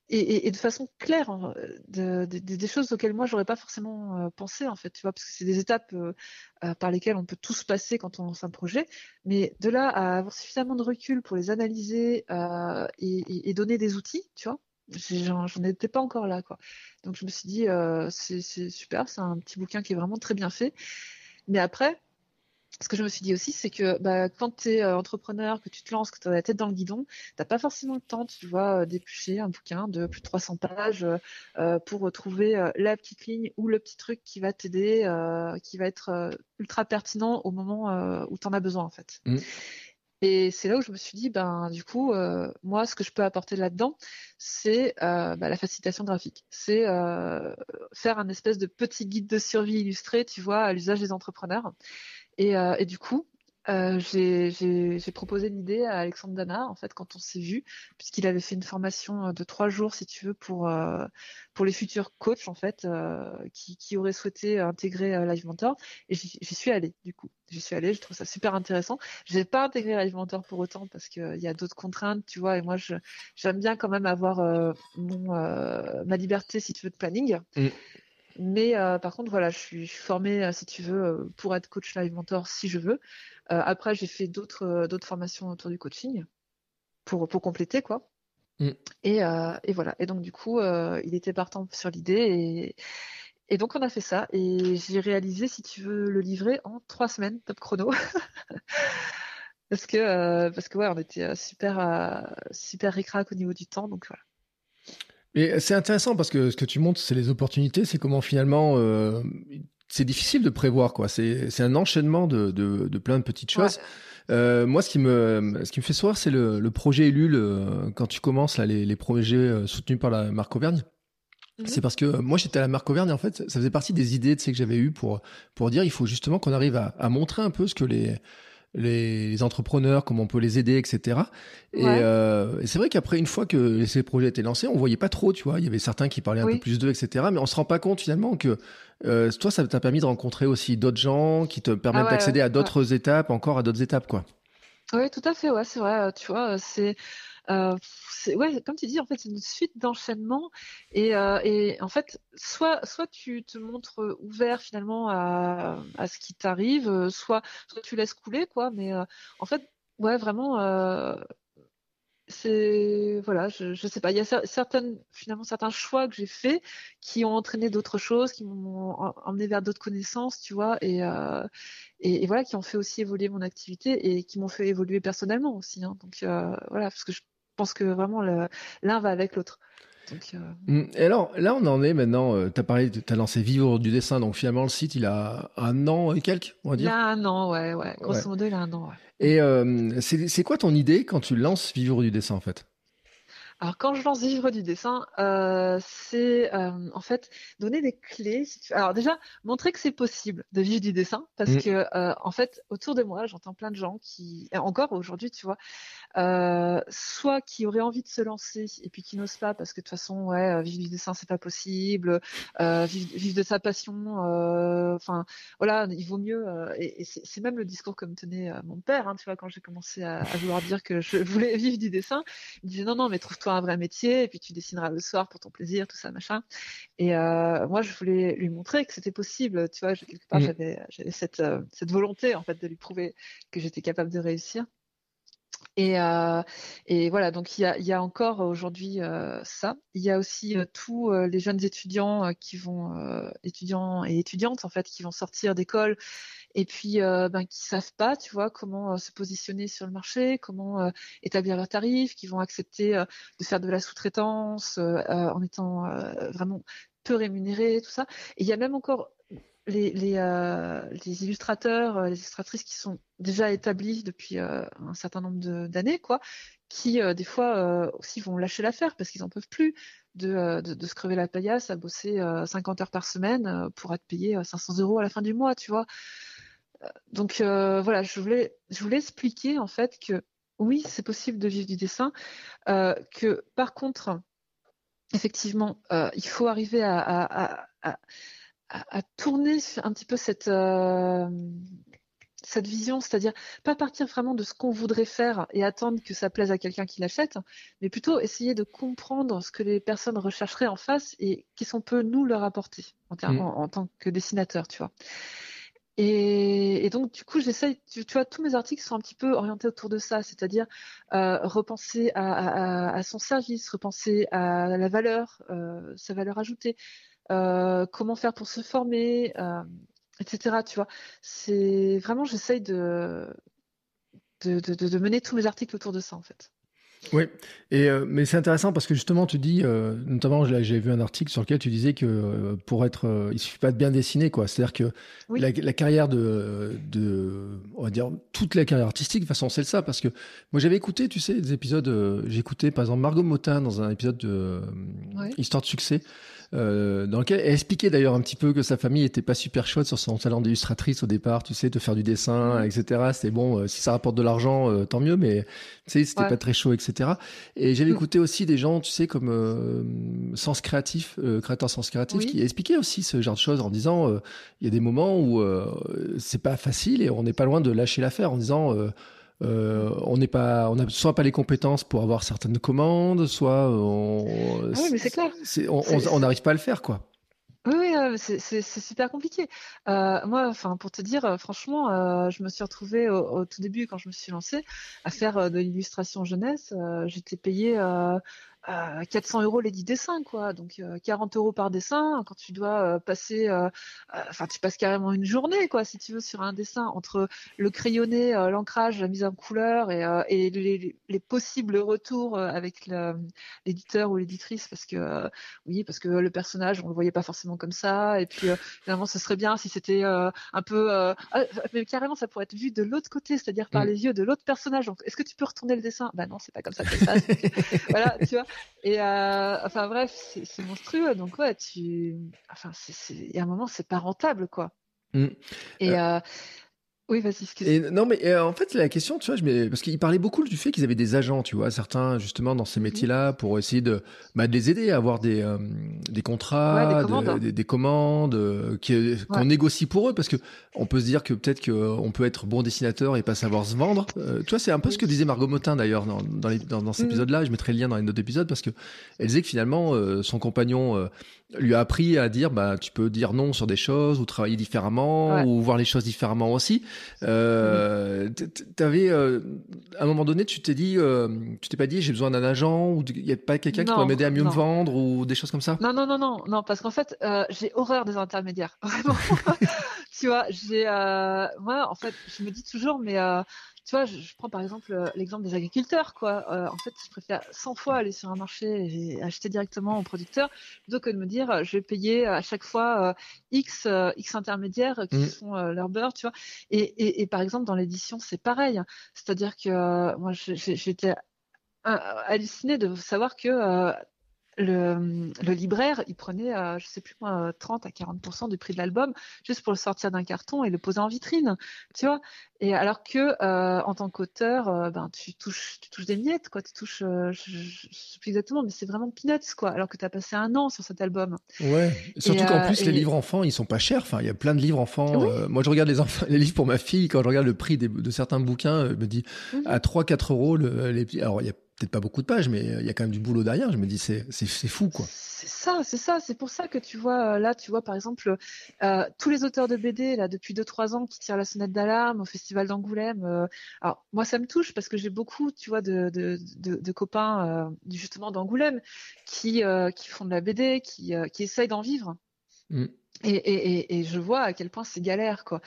et, et, de façon claire hein, de, des choses auxquelles moi j'aurais pas forcément euh, pensé en fait tu vois parce que c'est des étapes euh, euh, par lesquelles on peut tous passer quand on lance un projet. Mais de là à avoir suffisamment de recul pour les analyser et, et, donner des outils tu vois j'en étais pas encore là quoi. Donc je me suis dit c'est super c'est un petit bouquin qui est vraiment très bien fait. Mais après ce que je me suis dit aussi, c'est que bah, quand tu es euh, entrepreneur, que tu te lances, que tu as la tête dans le guidon, tu pas forcément le temps, tu vois, euh, d'éplucher un bouquin de plus de 300 pages euh, pour trouver la petite ligne ou le petit truc qui va t'aider, qui va être ultra pertinent au moment où tu en as besoin, en fait. Mmh. Et c'est là où je me suis dit, ben du coup, moi, ce que je peux apporter là-dedans, c'est bah, la facilitation graphique. C'est faire un espèce de petit guide de survie illustré, tu vois, à l'usage des entrepreneurs. Euh, et, du coup, euh, j'ai proposé l'idée à Alexandre Dana, en fait, quand on s'est vu, puisqu'il avait fait une formation euh, de trois jours, si tu veux, pour, pour les futurs coachs, en fait, qui, qui, auraient souhaité intégrer Live Mentor. Et j'y suis allée, du coup. J'y suis allée, je trouve ça super intéressant. Je n'ai pas intégré Live Mentor pour autant, parce qu'il y a d'autres contraintes, tu vois, et moi, j'aime bien quand même avoir mon, ma liberté, si tu veux, de planning. Mm. Mais euh, par contre, voilà, je suis, formée, euh, si tu veux, euh, pour être coach live mentor si je veux. après, j'ai fait d'autres d'autres formations autour du coaching pour, pour compléter, quoi. Mm. Et, et, voilà. Et donc, du coup, il était partant sur l'idée. Et, et donc, on a fait ça. Et j'ai réalisé, si tu veux, le livrer en trois semaines, top chrono. parce que, parce que ouais, on était super, super récrac au niveau du temps. Donc, voilà. Et c'est intéressant parce que ce que tu montres, c'est les opportunités, c'est comment finalement euh, c'est difficile de prévoir quoi. C'est un enchaînement de, de, de, plein de petites choses. Euh, moi, ce qui me ce qui me fait sourire, c'est le, le, projet Ulule quand tu commences là les, les projets euh, soutenus par la marque Auvergne. Mhm. C'est parce que moi j'étais à la marque Auvergne en fait ça faisait partie des idées tu sais, que j'avais eues pour pour dire il faut justement qu'on arrive à, à montrer un peu ce que les les, entrepreneurs, comment on peut les aider, etc. Euh, et, c'est vrai qu'après, une fois que ces projets étaient lancés, on voyait pas trop, tu vois. Il y avait certains qui parlaient un peu plus d'eux, etc. Mais on se rend pas compte finalement que euh, toi, ça t'a permis de rencontrer aussi d'autres gens qui te permettent ah d'accéder à d'autres étapes, encore à d'autres étapes, quoi. Oui, tout à fait, ouais, c'est vrai. Tu vois, c'est euh, ouais, comme tu dis, en fait, c'est une suite d'enchaînements. Et, euh, et, en fait, soit, soit tu te montres ouvert finalement à, à ce qui t'arrive, soit, soit tu laisses couler, quoi. Mais euh, en fait, ouais, vraiment, euh, c'est voilà, je, je sais pas. Il y a certaines finalement certains choix que j'ai faits qui ont entraîné d'autres choses, qui m'ont emmené vers d'autres connaissances, tu vois, et, euh, et, voilà, qui ont fait aussi évoluer mon activité et qui m'ont fait évoluer personnellement aussi. Hein. Donc euh, voilà, parce que pense que vraiment l'un va avec l'autre. Euh, mm. Et alors, là, on en est maintenant. Euh, tu as parlé, tu as lancé Vivre du dessin. Donc, finalement, le site, il a un an et quelques, on va dire. Il a un an, ouais, ouais. Grosso modo, il a un an, ouais. Et euh, c'est quoi ton idée quand tu lances Vivre du dessin, en fait? Alors quand je lance vivre du dessin, euh, c'est euh, en fait donner des clés. Alors déjà montrer que c'est possible de vivre du dessin parce mm. que euh, en fait autour de moi j'entends plein de gens qui encore aujourd'hui tu vois soit qui auraient envie de se lancer et puis qui n'osent pas parce que de toute façon ouais vivre du dessin c'est pas possible, vivre, de sa passion, enfin voilà il vaut mieux et, c'est même le discours comme tenait mon père hein, tu vois quand j'ai commencé à, à, vouloir dire que je voulais vivre du dessin, il disait non non mais trouve-toi un vrai métier et puis tu dessineras le soir pour ton plaisir, tout ça, machin. Et euh, moi, je voulais lui montrer que c'était possible. Tu vois, quelque part, mm. j'avais, j'avais cette, euh, cette volonté en fait de lui prouver que j'étais capable de réussir. Et, euh, et, voilà, donc il y a, encore aujourd'hui euh, ça. Il y a aussi euh, tous euh, les jeunes étudiants qui vont, étudiants et étudiantes en fait, qui vont sortir d'école et puis ben, qui savent pas, tu vois, comment se positionner sur le marché, comment établir leurs tarifs, qui vont accepter de faire de la sous-traitance en étant vraiment peu rémunérés, tout ça. Et il y a même encore euh, les, illustrateurs, les illustratrices qui sont déjà établis depuis euh, un certain nombre d'années, quoi, qui des fois aussi vont lâcher l'affaire parce qu'ils en peuvent plus de, se crever la paillasse à bosser 50 heures par semaine pour être payé 500 euros à la fin du mois, tu vois. Donc voilà, je voulais, je voulais expliquer en fait que oui, c'est possible de vivre du dessin. que par contre, effectivement, il faut arriver à, tourner un petit peu cette, cette vision, c'est-à-dire pas partir vraiment de ce qu'on voudrait faire et attendre que ça plaise à quelqu'un qui l'achète, mais plutôt essayer de comprendre ce que les personnes rechercheraient en face et qu'est-ce qu'on peut nous leur apporter en, mmh. en, tant que dessinateur, tu vois. Et, donc, du coup, j'essaye, tu, vois, tous mes articles sont un petit peu orientés autour de ça, c'est-à-dire euh, repenser à, son service, repenser à la valeur, euh, sa valeur ajoutée, euh, comment faire pour se former, etc. Tu vois, c'est vraiment, j'essaye de de, de, mener tous mes articles autour de ça, en fait. Oui, et euh, mais c'est intéressant parce que justement, tu dis, euh, notamment, j'ai vu un article sur lequel tu disais que euh, pour être, il suffit pas de bien dessiner, quoi. C'est-à-dire que la, carrière de, de, on va dire, toute la carrière artistique, de toute façon, c'est ça, parce que moi, j'avais écouté, tu sais, des épisodes, j'ai écouté par exemple Margot Motin dans un épisode de Histoire de succès. Euh, dans lequel elle expliquait d'ailleurs un petit peu que sa famille était pas super chouette sur son talent d'illustratrice au départ, tu sais, de faire du dessin, etc. C'était bon, euh, si ça rapporte de l'argent, euh, tant mieux, mais tu sais, c'était pas très chaud, etc. Et j'avais mm. écouté aussi des gens, tu sais, comme Sens Créatif, créateur Sens Créatif, qui expliquait aussi ce genre de choses en disant, il y a des moments où c'est pas facile et on n'est pas loin de lâcher l'affaire en disant euh, on n'est pas, on n'a soit pas les compétences pour avoir certaines commandes, soit on, ah oui, mais c'est clair. on n'arrive pas à le faire, quoi. Euh, c'est super compliqué. Euh, moi, enfin, pour te dire, franchement, je me suis retrouvée au, tout début, quand je me suis lancée, à faire de l'illustration jeunesse. J'étais payée 400 euros les 10 dessins, quoi. Donc 40 euros par dessin. Quand tu dois passer, enfin, tu passes carrément une journée, quoi, si tu veux, sur un dessin entre le crayonné, l'ancrage, la mise en couleur et, et les, possibles retours avec l'éditeur ou l'éditrice, parce que oui, parce que le personnage, on le voyait pas forcément comme ça. Et puis finalement, ce serait bien si c'était un peu, ah, mais carrément, ça pourrait être vu de l'autre côté, c'est-à-dire par mmh. les yeux de l'autre personnage. Est-ce que tu peux retourner le dessin? Bah non, c'est pas comme ça que ça se passe. voilà, tu vois. Et euh, enfin bref, c'est monstrueux. Donc ouais, tu, enfin, il y a un moment, c'est pas rentable, quoi. Mmh. Et euh, euh oui, vas-y, excuse-moi. Non, mais euh, en fait, la question, tu vois, je parce qu'il parlait beaucoup du fait qu'ils avaient des agents, tu vois, certains, justement, dans ces mhm. métiers-là, pour essayer de, bah, de les aider à avoir des, euh, des contrats, des commandes, euh, qu'on négocie pour eux, parce que on peut se dire que peut-être qu'on peut être bon dessinateur et pas savoir se vendre. tu vois, c'est un peu ce que disait Margot Motin, d'ailleurs, dans, dans, dans, dans cet mhm. épisode-là. Je mettrai le lien dans les notes d'épisode, parce que elle disait que finalement, son compagnon lui a appris à dire bah tu peux dire non sur des choses ou travailler différemment ou voir les choses différemment aussi. Euh, T'avais euh, à un moment donné tu t'es dit euh, tu t'es pas dit j'ai besoin d'un agent ou il y a pas quelqu'un qui pourrait m'aider à mieux me vendre ou des choses comme ça? Non non non non non parce qu'en fait euh, j'ai horreur des intermédiaires vraiment. tu vois j'ai moi en fait je me dis toujours mais tu vois, je, prends par exemple euh, l'exemple des agriculteurs, quoi. Euh, en fait, je préfère 100 fois aller sur un marché et acheter directement au producteur plutôt que de me dire, euh, je vais payer à chaque fois X, X intermédiaires qui mmh. font leur beurre, tu vois. Et, et, et par exemple, dans l'édition, c'est pareil. C'est-à-dire que moi, j'étais hallucinée de savoir que le, le, libraire, il prenait, euh, je sais plus moi, 30 à 40% du prix de l'album juste pour le sortir d'un carton et le poser en vitrine, tu vois. Et alors que euh, en tant qu'auteur, euh, ben tu touches, tu touches des miettes, quoi. Tu touches, je, je, sais plus exactement, mais c'est vraiment peanuts, quoi. Alors que tu as passé un an sur cet album. Ouais. Surtout qu'en plus les livres enfants, ils sont pas chers. Enfin, il y a plein de livres enfants. moi, je regarde les, enfants, les livres pour ma fille. Quand je regarde le prix de certains bouquins, je me dis mmh. à 3-4 euros. Le, les, alors il y a peut-être pas beaucoup de pages, mais il y a quand même du boulot derrière. Je me dis, c'est, fou, quoi. C'est ça, c'est ça. C'est pour ça que tu vois, euh, là, tu vois, par exemple, euh, tous les auteurs de BD, là, depuis 2-3 ans, qui tirent la sonnette d'alarme au Festival d'Angoulême. Euh, alors, moi, ça me touche parce que j'ai beaucoup, tu vois, de, de, de, copains, justement, d'Angoulême, qui, qui font de la BD, qui, qui essayent d'en vivre. Mm. Et, et, et, je vois à quel point c'est galère, quoi.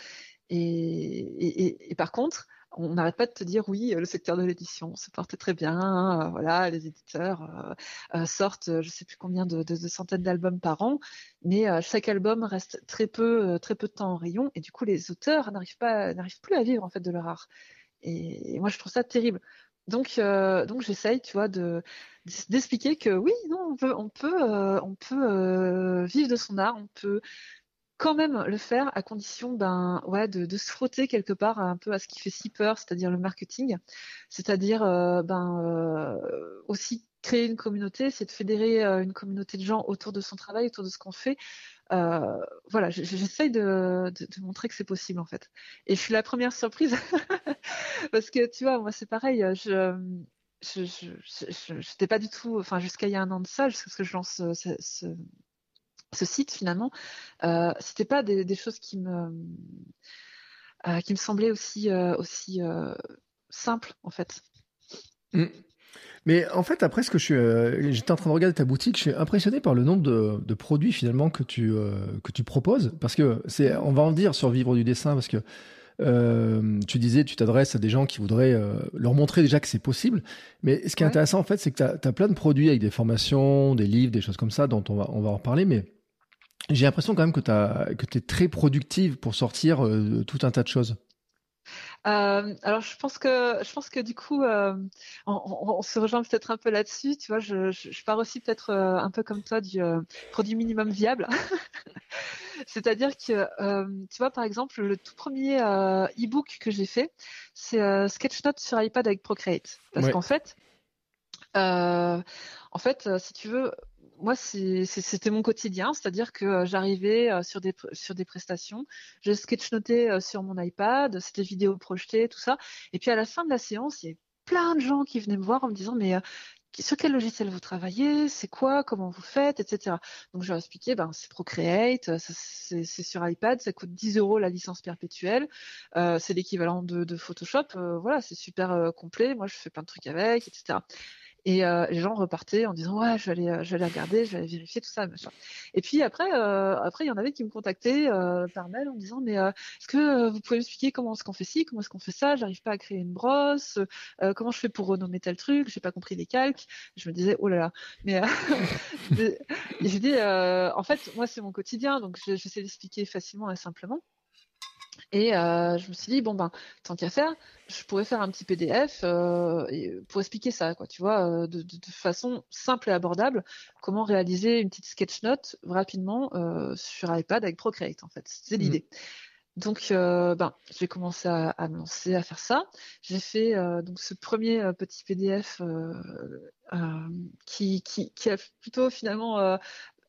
Et, et, par contre, on n'arrête pas de te dire oui, le secteur de l'édition se porte très bien, euh, voilà, les éditeurs euh, euh, sortent, je sais plus combien de, centaines d'albums par an, mais chaque album reste très peu, très peu de temps en rayon, et du coup les auteurs n'arrivent pas, n'arrivent plus à vivre en fait de leur art. Et, moi je trouve ça terrible. Donc, donc j'essaye, tu vois, de d'expliquer que oui, on peut, on peut, on peut vivre de son art, on peut quand même le faire à condition ouais, de, se frotter quelque part un peu à ce qui fait si peur, c'est-à-dire le marketing, c'est-à-dire euh, ben, euh, aussi créer une communauté, c'est de fédérer euh, une communauté de gens autour de son travail, autour de ce qu'on fait. Voilà, j'essaye de, de, montrer que c'est possible en fait. Et je suis la première surprise parce que tu vois, moi c'est pareil, je je n'étais pas du tout, enfin jusqu'à il y a un an de ça, jusqu'à ce que je lance ce, ce, ce site finalement, euh, c'était pas des, des, choses qui me euh, qui me semblaient aussi euh, aussi euh, simples en fait. Mmh. Mais en fait, après ce que je suis, euh, j'étais en train de regarder ta boutique, je suis impressionné par le nombre de, de produits finalement que tu euh, que tu proposes, parce que c'est, on va en dire sur vivre du dessin, parce que euh, tu disais, tu t'adresses à des gens qui voudraient leur montrer déjà que c'est possible. Mais ce qui est ouais. intéressant, en fait, c'est que tu as, plein de produits avec des formations, des livres, des choses comme ça, dont on va, on va en reparler. Mais j'ai l'impression quand même que tu es très productive pour sortir euh, tout un tas de choses. Euh, alors je pense que je pense que du coup euh, on, on, on, se rejoint peut-être un peu là-dessus. Tu vois, je, pars aussi peut-être un peu comme toi du produit minimum viable. C'est-à-dire que tu vois par exemple le tout premier e-book que j'ai fait, c'est Sketchnote sur iPad avec Procreate, parce ouais. qu'en fait en fait, si tu veux, moi, c'était mon quotidien, c'est-à-dire que euh, j'arrivais euh, sur des sur des prestations, je sketchnotais euh, sur mon iPad, c'était vidéo projetée, tout ça. Et puis à la fin de la séance, il y avait plein de gens qui venaient me voir en me disant mais sur quel logiciel vous travaillez, c'est quoi, comment vous faites, etc. Donc je leur expliquais, ben c'est Procreate, c'est sur iPad, ça coûte 10 euros la licence perpétuelle, c'est l'équivalent de, Photoshop, voilà, c'est super complet, moi je fais plein de trucs avec, etc. Et euh, les gens repartaient en disant ouais, je vais aller, euh, je vais aller regarder, je vais aller vérifier tout ça, machin. Et puis après, euh, après il y en avait qui me contactaient euh, par mail en me disant mais euh, est-ce que vous pouvez m'expliquer comment est-ce qu'on fait ci, comment est-ce qu'on fait ça? J'arrive pas à créer une brosse. Euh, comment je fais pour renommer tel truc? J'ai pas compris les calques. Je me disais oh là là. Mais je dis en fait moi c'est mon quotidien, donc j'essaie d'expliquer facilement et simplement. Et euh, je me suis dit bon ben tant qu'à faire, je pourrais faire un petit PDF euh, pour expliquer ça, quoi. Tu vois, euh, de, de, de, façon simple et abordable, comment réaliser une petite sketch note rapidement euh, sur iPad avec Procreate. En fait, c'est mmh. l'idée. Mmh. Donc, euh, ben, j'ai commencé à, à, me lancer à faire ça. J'ai fait euh, donc ce premier petit PDF qui, qui, qui, a plutôt finalement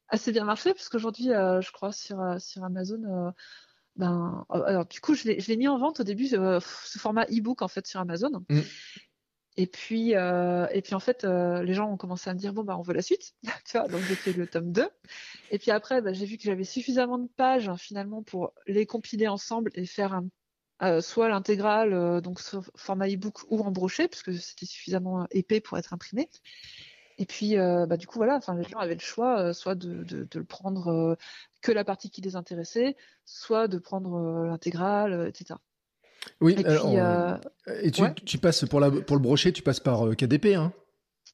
assez bien marché, parce qu'aujourd'hui, je crois sur sur Amazon ben, alors du coup, je l'ai mis en vente au début euh, sous format e-book en fait sur Amazon. Mm. Et puis, euh, et puis en fait, euh, les gens ont commencé à me dire bon bah on veut la suite, tu vois. Donc j'ai fait le tome 2. Et puis après, bah, j'ai vu que j'avais suffisamment de pages hein, finalement pour les compiler ensemble et faire un, euh, soit l'intégrale euh, donc format e-book ou en brochet puisque c'était suffisamment épais pour être imprimé. Et puis, euh, bah, du coup, voilà, enfin, les gens avaient le choix, euh, soit de, de, de, le prendre euh, que la partie qui les intéressait, soit de prendre l'intégrale, etc. Oui, et, alors, puis, et tu, ouais. tu, passes pour, la, pour le brochet, tu passes par KDP, hein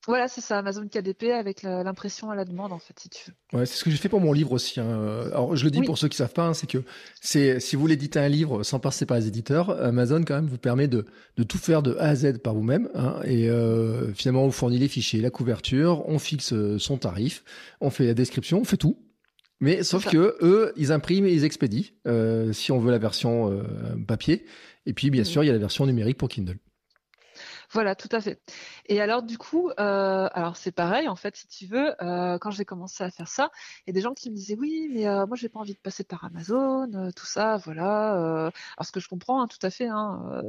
voilà, c'est ça, Amazon KDP avec l'impression à la demande, en fait, si tu veux. Ouais, c'est ce que j'ai fait pour mon livre aussi. Hein. Alors, je le dis oui. pour ceux qui savent pas, hein, c'est que c'est si vous voulez éditer un livre sans passer par les éditeurs, Amazon quand même vous permet de, de tout faire de A à Z par vous-même. Hein, et euh, finalement, on vous fournit les fichiers, la couverture, on fixe euh, son tarif, on fait la description, on fait tout. Mais sauf que eux, ils impriment et ils expédient euh, si on veut la version euh, papier. Et puis, bien sûr, il y a la version numérique pour Kindle. Voilà, tout à fait. Et alors du coup, euh, alors c'est pareil en fait, si tu veux, euh, quand j'ai commencé à faire ça, il y a des gens qui me disaient oui, mais euh, moi j'ai pas envie de passer par Amazon, euh, tout ça, voilà. Alors ce que je comprends, hein, tout à fait. Hein,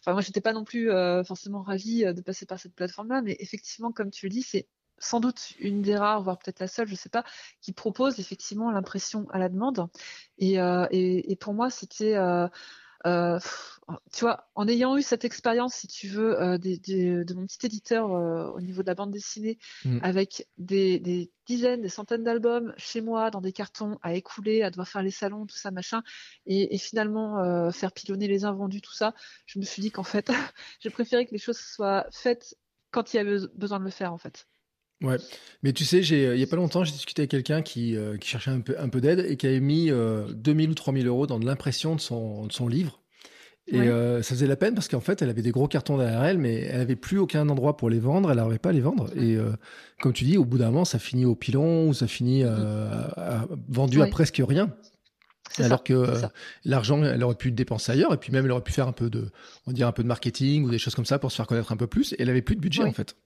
enfin moi j'étais pas non plus forcément ravie de passer par cette plateforme-là, mais effectivement, comme tu le dis, c'est sans doute une des rares, voire peut-être la seule, je sais pas, qui propose effectivement l'impression à la demande. Et, et, et pour moi, c'était euh, tu vois, en ayant eu cette expérience, si tu veux, euh, des, des, de mon petit éditeur euh, au niveau de la bande dessinée, mmh. avec des, des, dizaines, des centaines d'albums chez moi, dans des cartons, à écouler, à devoir faire les salons, tout ça, machin, et, et finalement faire pilonner les invendus, tout ça, je me suis dit qu'en fait, j'ai préféré que les choses soient faites quand il y avait besoin de le faire, en fait. Ouais, mais tu sais, j'ai, il y a pas longtemps, j'ai discuté avec quelqu'un qui, euh, qui cherchait un peu, un peu d'aide et qui avait mis euh, 2000 ou 3000 euros dans de l'impression de son, de son livre. Et ouais. euh, ça faisait la peine parce qu'en fait, elle avait des gros cartons derrière elle, mais elle avait plus aucun endroit pour les vendre. Elle n'arrivait pas à les vendre. Et euh, comme tu dis, au bout d'un moment, ça finit au pilon ou ça finit euh, à, vendu ouais. à presque rien. Alors que l'argent, elle aurait pu le dépenser ailleurs, et puis même elle aurait pu faire un peu de, on dirait un peu de marketing ou des choses comme ça pour se faire connaître un peu plus. Et elle avait plus de budget en fait.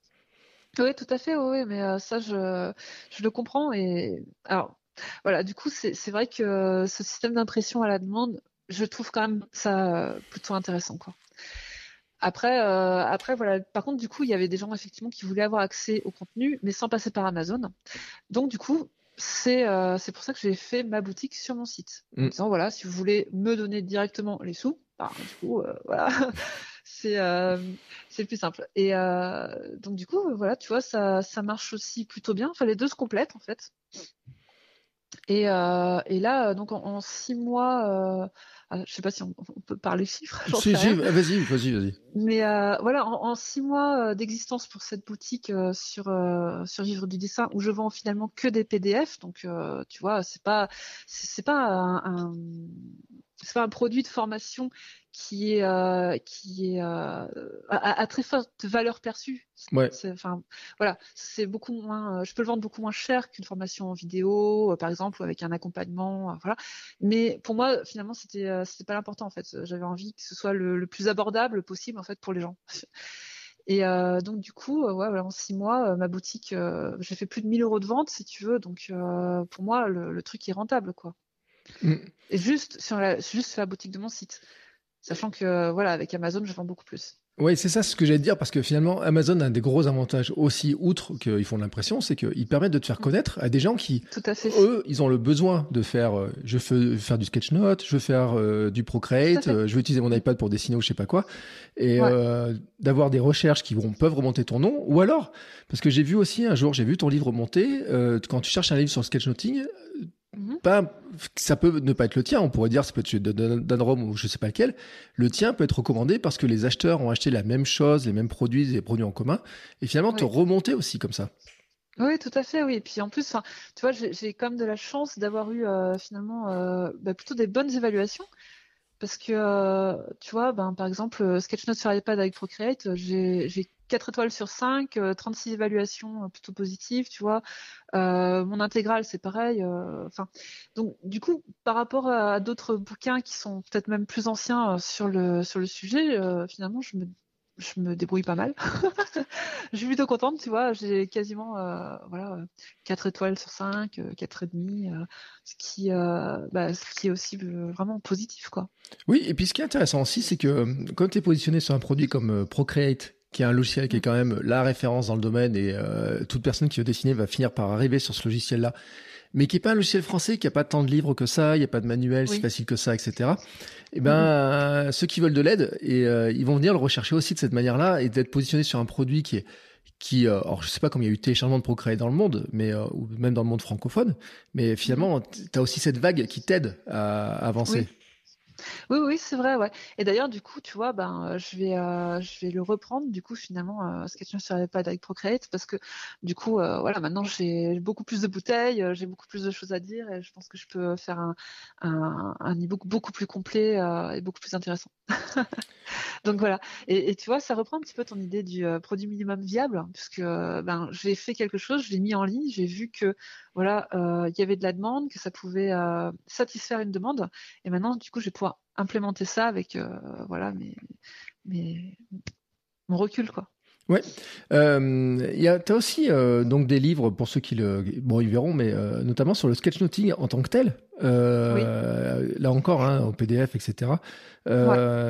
Oui, tout à fait, oui, mais ça, je, je le comprends. Et alors, voilà, du coup, c'est vrai que ce système d'impression à la demande, je trouve quand même ça plutôt intéressant, quoi. Après, euh, après voilà. Par contre, du coup, il y avait des gens effectivement qui voulaient avoir accès au contenu, mais sans passer par Amazon. Donc, du coup, c'est euh, c'est pour ça que j'ai fait ma boutique sur mon site. En mm. disant voilà, si vous voulez me donner directement les sous, bah, du coup, euh, voilà, c'est c'est plus simple. Et donc, du coup, voilà, tu vois, ça ça marche aussi plutôt bien. Enfin, les deux se complètent en fait. Et, et là, donc en, en six mois je ah, je sais pas si on, peut parler chiffres. Si, si, vas-y, vas-y, vas-y. Mais euh, voilà, en, six mois euh, d'existence pour cette boutique euh, sur sur Vivre du dessin, où je vends finalement que des PDF, donc tu vois, c'est pas c'est pas un, c'est pas un produit de formation qui est euh, qui est euh, à, très forte valeur perçue. Ouais. Enfin voilà, c'est beaucoup moins. Euh, je peux le vendre beaucoup moins cher qu'une formation en vidéo, par exemple, ou avec un accompagnement, voilà. Mais pour moi, finalement, c'était c'était pas l'important en fait. J'avais envie que ce soit le, plus abordable possible en fait pour les gens. Et donc du coup, ouais, voilà, en six mois, ma boutique, j'ai fait plus de 1000 euros de vente, si tu veux. Donc pour moi, le, truc est rentable, quoi. Mm. Juste sur la, juste sur la boutique de mon site. Sachant que, voilà, avec Amazon, je vends beaucoup plus. Oui, c'est ça ce que j'allais dire, parce que finalement, Amazon a un des gros avantages aussi, outre qu'ils font de l'impression, c'est qu'ils permettent de te faire mm. connaître à des gens qui, eux, ils ont le besoin de faire, euh, je veux faire du sketchnote, je veux faire euh, du Procreate, euh, je veux utiliser mon iPad pour dessiner ou je sais pas quoi, et d'avoir des recherches qui vont, peuvent remonter ton nom, ou alors, parce que j'ai vu aussi un jour, j'ai vu ton livre remonter, quand tu cherches un livre sur le sketchnoting, Mhm. Pas, ça peut ne pas être le tien. On pourrait dire ça peut être d'un Rome ou je sais pas lequel. Le tien peut être recommandé parce que les acheteurs ont acheté la même chose, les mêmes produits, les produits en commun, et finalement te remonter aussi comme ça. Oui, tout à fait, oui. Et puis en plus, tu vois, j'ai quand même de la chance d'avoir eu euh, finalement euh, bah, plutôt des bonnes évaluations. Parce que, euh, tu vois, ben, par exemple, Sketchnote sur iPad avec Procreate, j'ai 4 étoiles sur 5, 36 euh, évaluations euh, plutôt positives, tu vois. Euh, mon intégrale, c'est pareil. Enfin, donc du coup, par rapport à, d'autres bouquins qui sont peut-être même plus anciens sur le sur le sujet, finalement, je me je me débrouille pas mal. je suis plutôt contente, tu vois. J'ai quasiment voilà 4 étoiles sur 5, 4 et demi, ce qui bah, ce qui est aussi vraiment positif quoi. Oui, et puis ce qui est intéressant aussi, c'est que quand tu es positionné sur un produit comme Procreate qui est un logiciel qui est quand même la référence dans le domaine et euh, toute personne qui veut dessiner va finir par arriver sur ce logiciel-là, mais qui est pas un logiciel français, qui a pas tant de livres que ça, il n'y a pas de manuel si facile que ça, etc. Et eh ben mhm. ceux qui veulent de l'aide, et euh, ils vont venir le rechercher aussi de cette manière-là et d'être positionné sur un produit qui est qui, euh, alors je sais pas combien il y a eu téléchargement de Procreate dans le monde, mais ou même dans le monde francophone, mais finalement mhm. tu as aussi cette vague qui t'aide à, avancer. Oui, oui, c'est vrai, ouais. Et d'ailleurs, du coup, tu vois, ben, euh, je vais, euh, je vais le reprendre, du coup, finalement, euh, Sketch sur iPad avec Procreate, parce que, du coup, euh, voilà, maintenant, j'ai beaucoup plus de bouteilles, j'ai beaucoup plus de choses à dire, et je pense que je peux faire un, un, un e-book beaucoup plus complet et beaucoup plus intéressant. Donc voilà. Et, tu vois, ça reprend un petit peu ton idée du produit minimum viable, puisque ben, j'ai fait quelque chose, je l'ai mis en ligne, j'ai vu que voilà, il y avait de la demande, que ça pouvait satisfaire une demande, et maintenant, du coup, je vais pouvoir implémenter ça avec euh, voilà mais mon recul quoi. Ouais, euh, y a, as aussi euh, donc des livres pour ceux qui le bon ils verront, mais euh, notamment sur le sketchnoting en tant que tel. Là encore, hein, au PDF, etc.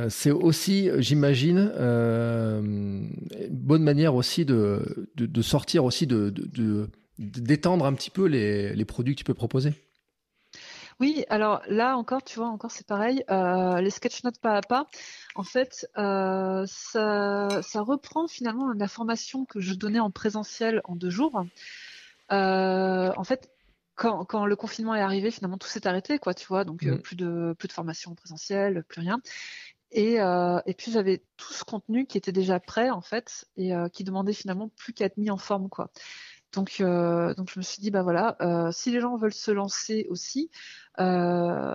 C'est aussi, j'imagine, une bonne manière aussi de, de, sortir aussi de d'étendre un petit peu les, les produits que tu peux proposer. Oui, alors là encore, tu vois, encore c'est pareil. Euh, les sketch notes pas à pas, en fait, euh, ça, reprend finalement la formation que je donnais en présentiel en deux jours. Euh, en fait, quand, le confinement est arrivé, finalement tout s'est arrêté, quoi, tu vois. Donc mmh. plus de plus de formation en présentiel, plus rien. Et, et puis j'avais tout ce contenu qui était déjà prêt en fait et qui demandait finalement plus qu'à être mis en forme, quoi. Donc, euh, donc je me suis dit, bah voilà, euh, si les gens veulent se lancer aussi, euh,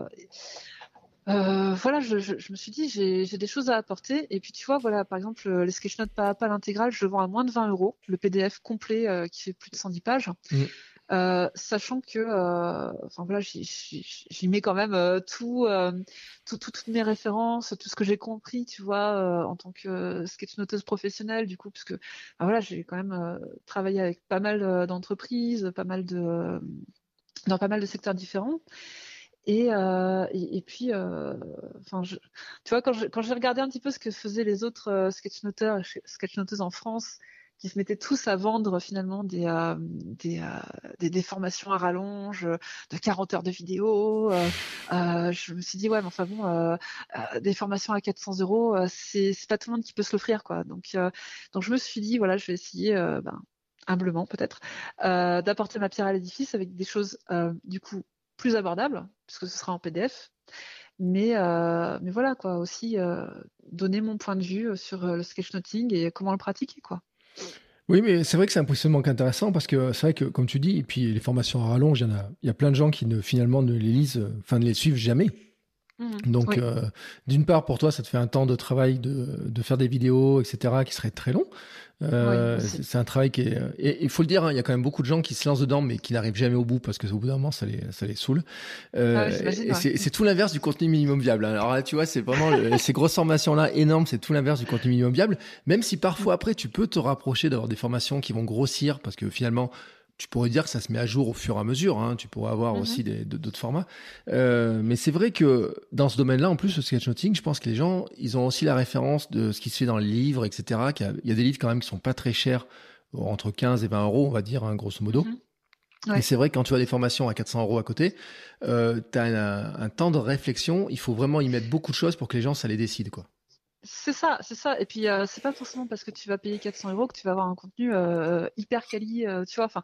voilà, je, me suis dit, j'ai des choses à apporter. Et puis, tu vois, voilà, par exemple, les sketchnotes pas à pas l'intégrale, je le vends à moins de 20 euros, le PDF complet qui fait plus de 110 pages. Mmh. Sachant que, enfin voilà, j'y mets quand même tout, tout, toutes mes références, tout ce que j'ai compris, tu vois, en tant que sketchnoteuse professionnelle, du coup, parce que voilà, j'ai quand même travaillé avec pas mal d'entreprises, dans pas mal de secteurs différents. Et, euh, et, puis, euh, enfin, tu vois, quand j'ai regardé un petit peu ce que faisaient les autres euh, sketchnoteurs, sketchnoteuses en France, qui se mettaient tous à vendre finalement des, euh, des, des, des, formations à rallonge de 40 heures de vidéo. je me suis dit ouais, mais enfin bon, des formations à 400 euros, c'est pas tout le monde qui peut se l'offrir quoi. Donc donc je me suis dit voilà, je vais essayer, ben, humblement peut-être, d'apporter ma pierre à l'édifice avec des choses du coup plus abordable, puisque ce sera en PDF. Mais, euh, mais voilà, quoi, aussi euh, donner mon point de vue euh, sur le sketchnoting et comment le pratiquer, quoi. Oui, mais c'est vrai que c'est un positionnement intéressant parce que c'est vrai que, comme tu dis, et puis les formations à rallonge, il y, a, plein de gens qui finalement ne les lisent, enfin ne les suivent jamais. Mmh. Donc, d'une part, pour toi, ça te fait un temps de travail de, de faire des vidéos, etc., qui serait très long. Euh, c'est un travail qui est. Et il faut le dire, hein, il y a quand même beaucoup de gens qui se lancent dedans, mais qui n'arrivent jamais au bout parce que au bout d'un moment, ça les, ça les saoule. Euh, ah c'est tout l'inverse du contenu minimum viable. Alors là, tu vois, c'est vraiment ces grosses formations-là énormes, c'est tout l'inverse du contenu minimum viable. Même si parfois après, tu peux te rapprocher d'avoir des formations qui vont grossir parce que finalement, tu pourrais dire que ça se met à jour au fur et à mesure. Hein. Tu pourrais avoir mhm. aussi d'autres formats. Euh, mais c'est vrai que dans ce domaine-là, en plus, le sketchnoting, je pense que les gens, ils ont aussi la référence de ce qui se fait dans les livres, etc. Il y, a, des livres quand même qui sont pas très chers, entre 15 et 20 euros, on va dire, hein, grosso modo. Mhm. Et c'est vrai que quand tu as des formations à 400 euros à côté, euh, tu as un, un, temps de réflexion. Il faut vraiment y mettre beaucoup de choses pour que les gens, ça les décide. quoi. C'est ça, c'est ça. Et puis euh, c'est pas forcément parce que tu vas payer 400 euros que tu vas avoir un contenu euh, hyper quali, euh, tu vois. Enfin,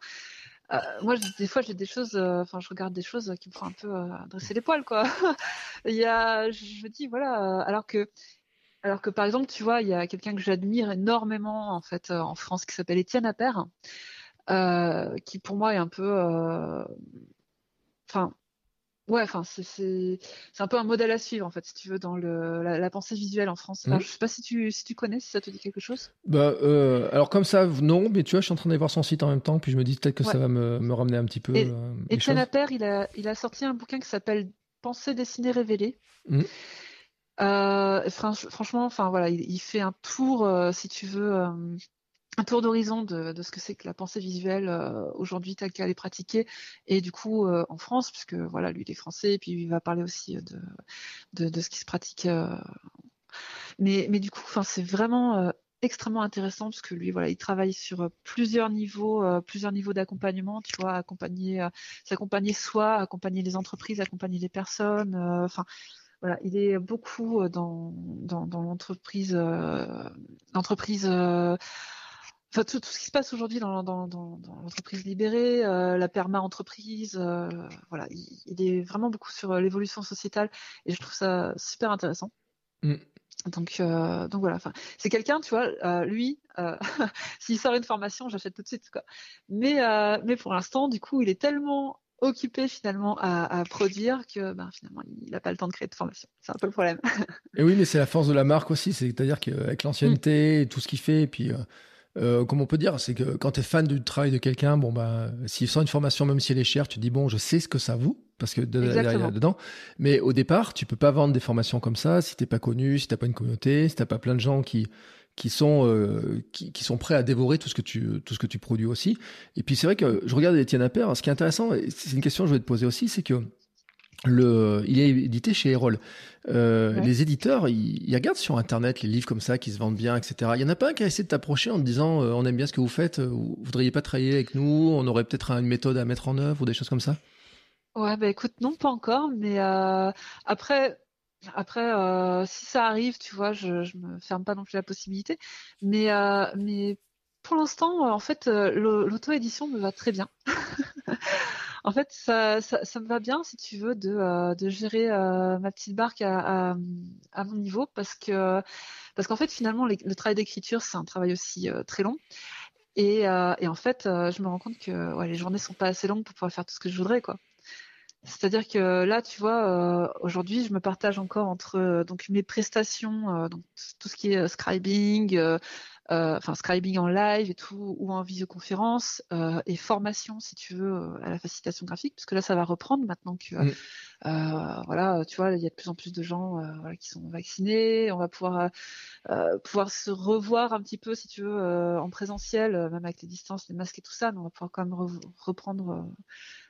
moi des fois j'ai des choses, enfin je regarde des choses qui me font un peu dresser les poils, quoi. il y a, je me dis voilà, alors que, alors que par exemple tu vois, il y a quelqu'un que j'admire énormément en fait en France qui s'appelle Étienne Appert, qui pour moi est un peu, enfin Ouais, enfin, c'est un peu un modèle à suivre, en fait, si tu veux, dans le, la, pensée visuelle en France. Mmh. Je sais pas si tu, si tu connais, si ça te dit quelque chose. Bah, euh, alors, comme ça, non, mais tu vois, je suis en train d'aller voir son site en même temps, puis je me dis peut-être que ça va me, me, ramener un petit peu. Et, euh, Etienne Appert, il a, il a sorti un bouquin qui s'appelle Pensée dessinée révélée. Mmh. Euh, franchement, enfin voilà, il, il, fait un tour, euh, si tu veux, un tour d'horizon de, ce que c'est que la pensée visuelle euh, aujourd'hui telle qu'elle est pratiquée. Et du coup euh, en France puisque voilà lui il est français et puis il va parler aussi de, de, de ce qui se pratique euh, mais, mais du coup enfin c'est vraiment extrêmement intéressant parce que lui voilà il travaille sur plusieurs niveaux plusieurs niveaux d'accompagnement tu vois accompagner s'accompagner soi accompagner les entreprises accompagner les personnes enfin voilà, il est beaucoup dans, dans, dans l'entreprise, l'entreprise tout, ce qui se passe aujourd'hui dans, l'entreprise libérée, euh, la perma entreprise, euh, voilà, il, est vraiment beaucoup sur euh, l'évolution sociétale et je trouve ça super intéressant. Mm. Donc, donc voilà, enfin, c'est quelqu'un, tu vois, lui, s'il sort une formation, j'achète tout de suite, quoi. Mais, mais pour l'instant, du coup, il est tellement occupé finalement à, produire que ben, finalement il n'a pas le temps de créer de formation. C'est un peu le problème. et oui, mais c'est la force de la marque aussi, c'est-à-dire qu'avec l'ancienneté, et tout ce qu'il fait, et puis euh, comme on peut dire, c'est que quand tu es fan du travail de quelqu'un, bon bah, s'il sort une formation, même si elle est chère, tu te dis bon, je sais ce que ça vaut parce que derrière dedans. Mais au départ, tu peux pas vendre des formations comme ça si t'es pas connu, si t'as pas une communauté, si t'as pas plein de gens qui qui sont euh, qui, qui, sont prêts à dévorer tout ce que tu tout ce que tu produis aussi. Et puis c'est vrai que je regarde Étienne Appert. Ce qui est intéressant, c'est une question que je vais te poser aussi, c'est que le, il est édité chez Erol. Euh, Les éditeurs, ils, regardent sur Internet les livres comme ça qui se vendent bien, etc. Il y en a pas un qui a essayé de t'approcher en te disant euh, on aime bien ce que vous faites, euh, vous voudriez pas travailler avec nous, on aurait peut-être une méthode à mettre en œuvre ou des choses comme ça? Ouais, bah écoute, non, pas encore, mais euh, après, après, si ça arrive, tu vois, je, je me ferme pas non plus la possibilité, mais mais pour l'instant, en fait, l'auto-édition me va très bien. En fait, ça, ça, me va bien, si tu veux, de, euh, gérer euh, ma petite barque à, mon niveau, parce que parce qu'en fait, finalement, le travail d'écriture, c'est un travail aussi euh, très long. Et, et, en fait, je me rends compte que les journées sont pas assez longues pour pouvoir faire tout ce que je voudrais, quoi. C'est-à-dire que là, tu vois, aujourd'hui, je me partage encore entre donc mes prestations, donc tout ce qui est scribing, enfin scribing en live et tout, ou en visioconférence, et formation, si tu veux, à la facilitation graphique, parce que là, ça va reprendre maintenant que, mm. voilà, tu vois, il y a de plus en plus de gens qui sont vaccinés, on va pouvoir, pouvoir se revoir un petit peu, si tu veux, en présentiel, même avec les distances, les masques et tout ça, mais on va pouvoir quand même reprendre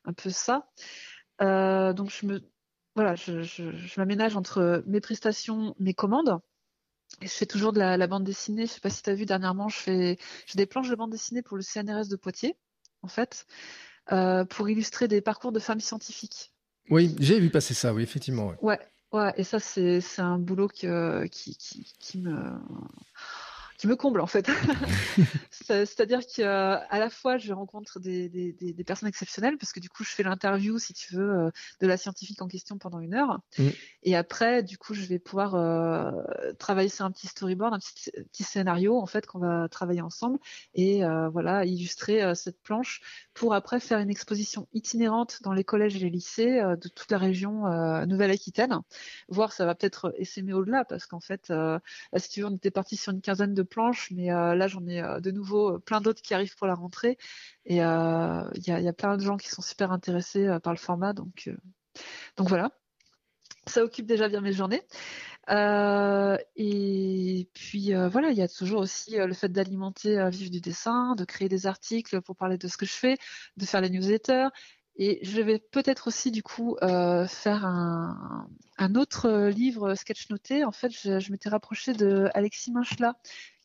un peu ça. donc je me voilà, je, je, m'aménage entre mes prestations, mes commandes. Je fais toujours de la, bande dessinée. Je sais pas si tu as vu dernièrement, je fais j'ai des planches de bande dessinée pour le CNRS de Poitiers, en fait, euh, pour illustrer des parcours de femmes scientifiques. Oui, j'ai vu passer ça, oui, effectivement. Ouais, ouais, et ça, c'est un boulot qui, qui, me qui me comble en fait. C'est-à-dire qu'à la fois je rencontre des, des, des, personnes exceptionnelles parce que du coup je fais l'interview si tu veux euh, de la scientifique en question pendant une heure mm. et après du coup je vais pouvoir euh, travailler sur un petit storyboard, un petit, petit scénario en fait qu'on va travailler ensemble et euh, voilà illustrer cette planche pour après faire une exposition itinérante dans les collèges et les lycées de toute la région Nouvelle-Aquitaine. Voir ça va peut-être essaimer au-delà parce qu'en fait si tu veux on était parti sur une quinzaine de planches, mais euh, là j'en ai euh, de nouveau euh, plein d'autres qui arrivent pour la rentrée. Et il y a, plein de gens qui sont super intéressés par le format, donc, donc voilà. Ça occupe déjà bien mes journées. et puis voilà, il y a toujours aussi le fait d'alimenter Vive du dessin, de créer des articles pour parler de ce que je fais, de faire les newsletters. Et je vais peut-être aussi du coup faire un, autre livre sketch noté. En fait, je, m'étais rapprochée de Alexis Minchla,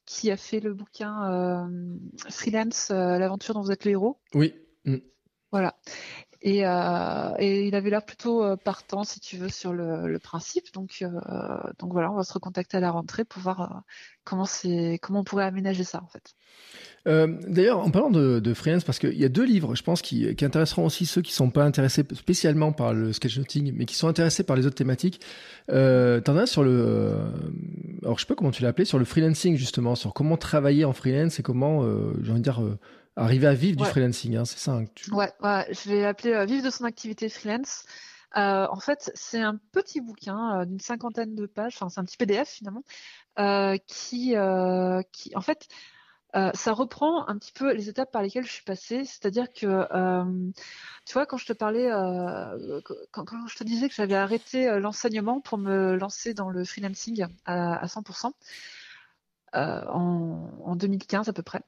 qui a fait le bouquin euh, Freelance, euh, l'aventure dont vous êtes le héros. Oui. Mm. Voilà. Et, euh, et, il avait l'air plutôt partant, si tu veux, sur le, principe. Donc, donc voilà, on va se recontacter à la rentrée pour voir comment comment on pourrait aménager ça en fait. D'ailleurs, en parlant de, freelance, parce qu'il y a deux livres, je pense, qui, intéresseront aussi ceux qui ne sont pas intéressés spécialement par le sketchnoting, mais qui sont intéressés par les autres thématiques. Euh, T'en as sur le, alors je sais pas comment tu l'as appelé, sur le freelancing justement, sur comment travailler en freelance et comment, euh, j'ai envie de dire, euh, arriver à vivre du freelancing, hein, c'est ça hein, ouais, ouais, je vais l'appeler euh, Vivre de son activité freelance. en fait, c'est un petit bouquin d'une cinquantaine de pages, enfin c'est un petit PDF finalement, qui, qui, en fait, euh, ça reprend un petit peu les étapes par lesquelles je suis passée, c'est-à-dire que, euh, tu vois, quand je te parlais, euh, quand, je te disais que j'avais arrêté l'enseignement pour me lancer dans le freelancing à, 100%, en, 2015 à peu près.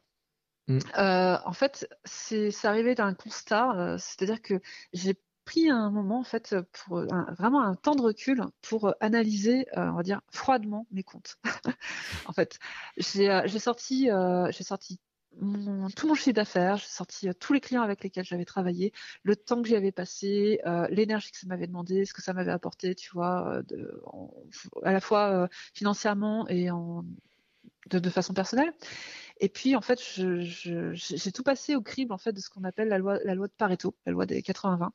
Mmh. en fait, c'est arrivé d'un constat, c'est-à-dire que j'ai pris un moment en fait pour vraiment un temps de recul pour analyser, euh, on va dire froidement mes comptes. en fait, j'ai euh, sorti, euh, j'ai sorti tout mon chiffre d'affaires, j'ai sorti tous les clients avec lesquels j'avais travaillé, le temps que j'y avais passé, l'énergie que ça m'avait demandé, ce que ça m'avait apporté, tu vois, à la fois financièrement et en, de, de, façon personnelle. Et puis, en fait, j'ai tout passé au crible en fait de ce qu'on appelle la loi, la loi de Pareto, la loi des 80-20.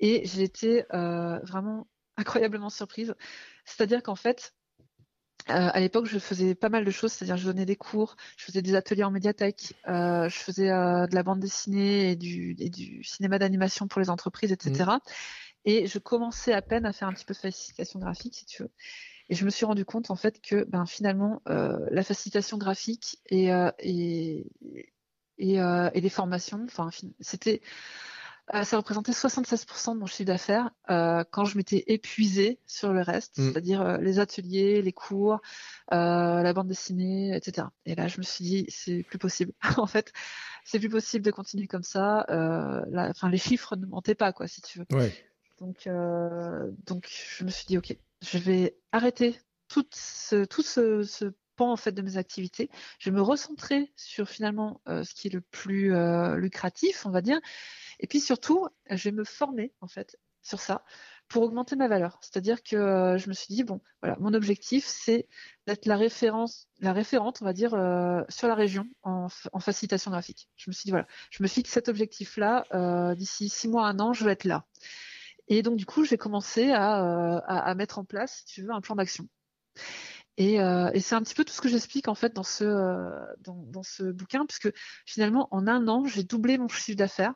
Et j'ai été euh, vraiment incroyablement surprise. C'est-à-dire qu'en fait, euh, à l'époque, je faisais pas mal de choses, c'est-à-dire je donnais des cours, je faisais des ateliers en médiathèque, euh, je faisais de la bande dessinée et du, et du cinéma d'animation pour les entreprises, etc. Mmh. Et je commençais à peine à faire un petit peu de facilitation graphique, si tu veux. Et je me suis rendu compte en fait que ben, finalement euh, la facilitation graphique et, euh, et, et, euh, et, les formations, enfin c'était ça représentait 76% de mon chiffre d'affaires quand je m'étais épuisée sur le reste, mmh. c'est-à-dire les ateliers, les cours, la bande dessinée, etc. Et là, je me suis dit, c'est plus possible. en fait, c'est plus possible de continuer comme ça. Enfin, les chiffres ne mentaient pas, quoi, si tu veux. Ouais. Donc, donc, je me suis dit, ok, je vais arrêter tout ce, tout ce, pan en fait de mes activités. Je vais me recentrer sur finalement euh, ce qui est le plus euh, lucratif, on va dire. Et puis surtout, je vais me former en fait sur ça pour augmenter ma valeur. C'est-à-dire que euh, je me suis dit bon, voilà, mon objectif c'est d'être la référence, la référente, on va dire, sur la région en, en, facilitation graphique. Je me suis dit voilà, je me fixe cet objectif-là. D'ici six mois, un an, je vais être là. Et donc, du coup, j'ai commencé à, euh, à, mettre en place, si tu veux, un plan d'action. Et, euh, et c'est un petit peu tout ce que j'explique en fait dans ce, euh, dans, dans, ce bouquin, puisque finalement, en un an, j'ai doublé mon chiffre d'affaires,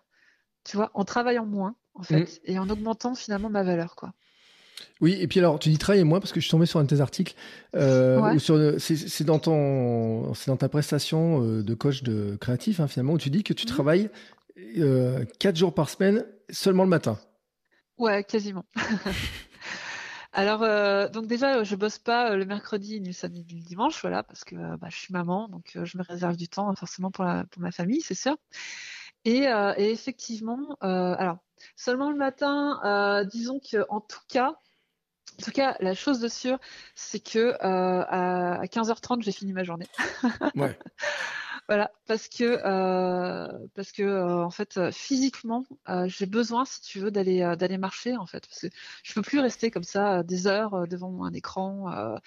tu vois, en travaillant moins, en fait, mmh. et en augmentant finalement ma valeur, quoi. Oui, et puis alors, tu dis travailler moi parce que je suis tombé sur un de tes articles. Euh, c'est dans ton, c'est dans ta prestation de coach de créatif hein, finalement où tu dis que tu mhm. travailles quatre jours par semaine seulement le matin. Ouais, quasiment. Alors, euh, donc déjà, je bosse pas le mercredi, ni le samedi, ni le dimanche, voilà, parce que bah, je suis maman, donc je me réserve du temps forcément pour, pour ma famille, c'est sûr. Et, et effectivement, alors seulement le matin, disons que en tout cas, en tout cas, la chose de sûr, c'est que euh, à 15h30, j'ai fini ma journée. ouais. Voilà, parce que euh, parce que euh, en fait physiquement j'ai besoin si tu veux d'aller d'aller marcher en fait parce que je peux plus rester comme ça des heures devant un écran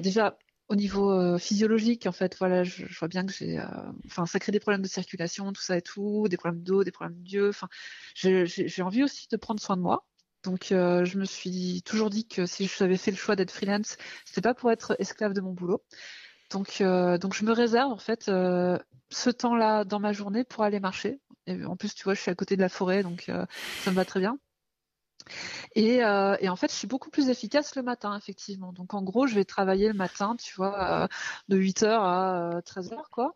déjà au niveau physiologique en fait voilà je, vois bien que j'ai enfin ça crée des problèmes de circulation tout ça et tout des problèmes d'eau des problèmes d'yeux enfin j'ai envie aussi de prendre soin de moi donc, euh, je me suis toujours dit que si j'avais fait le choix d'être freelance, c'était pas pour être esclave de mon boulot. Donc, euh, donc je me réserve en fait euh, ce temps-là dans ma journée pour aller marcher. Et en plus, tu vois, je suis à côté de la forêt, donc ça me va très bien. Et, et, en fait, je suis beaucoup plus efficace le matin, effectivement. Donc, en gros, je vais travailler le matin, tu vois, de 8h à 13h, quoi.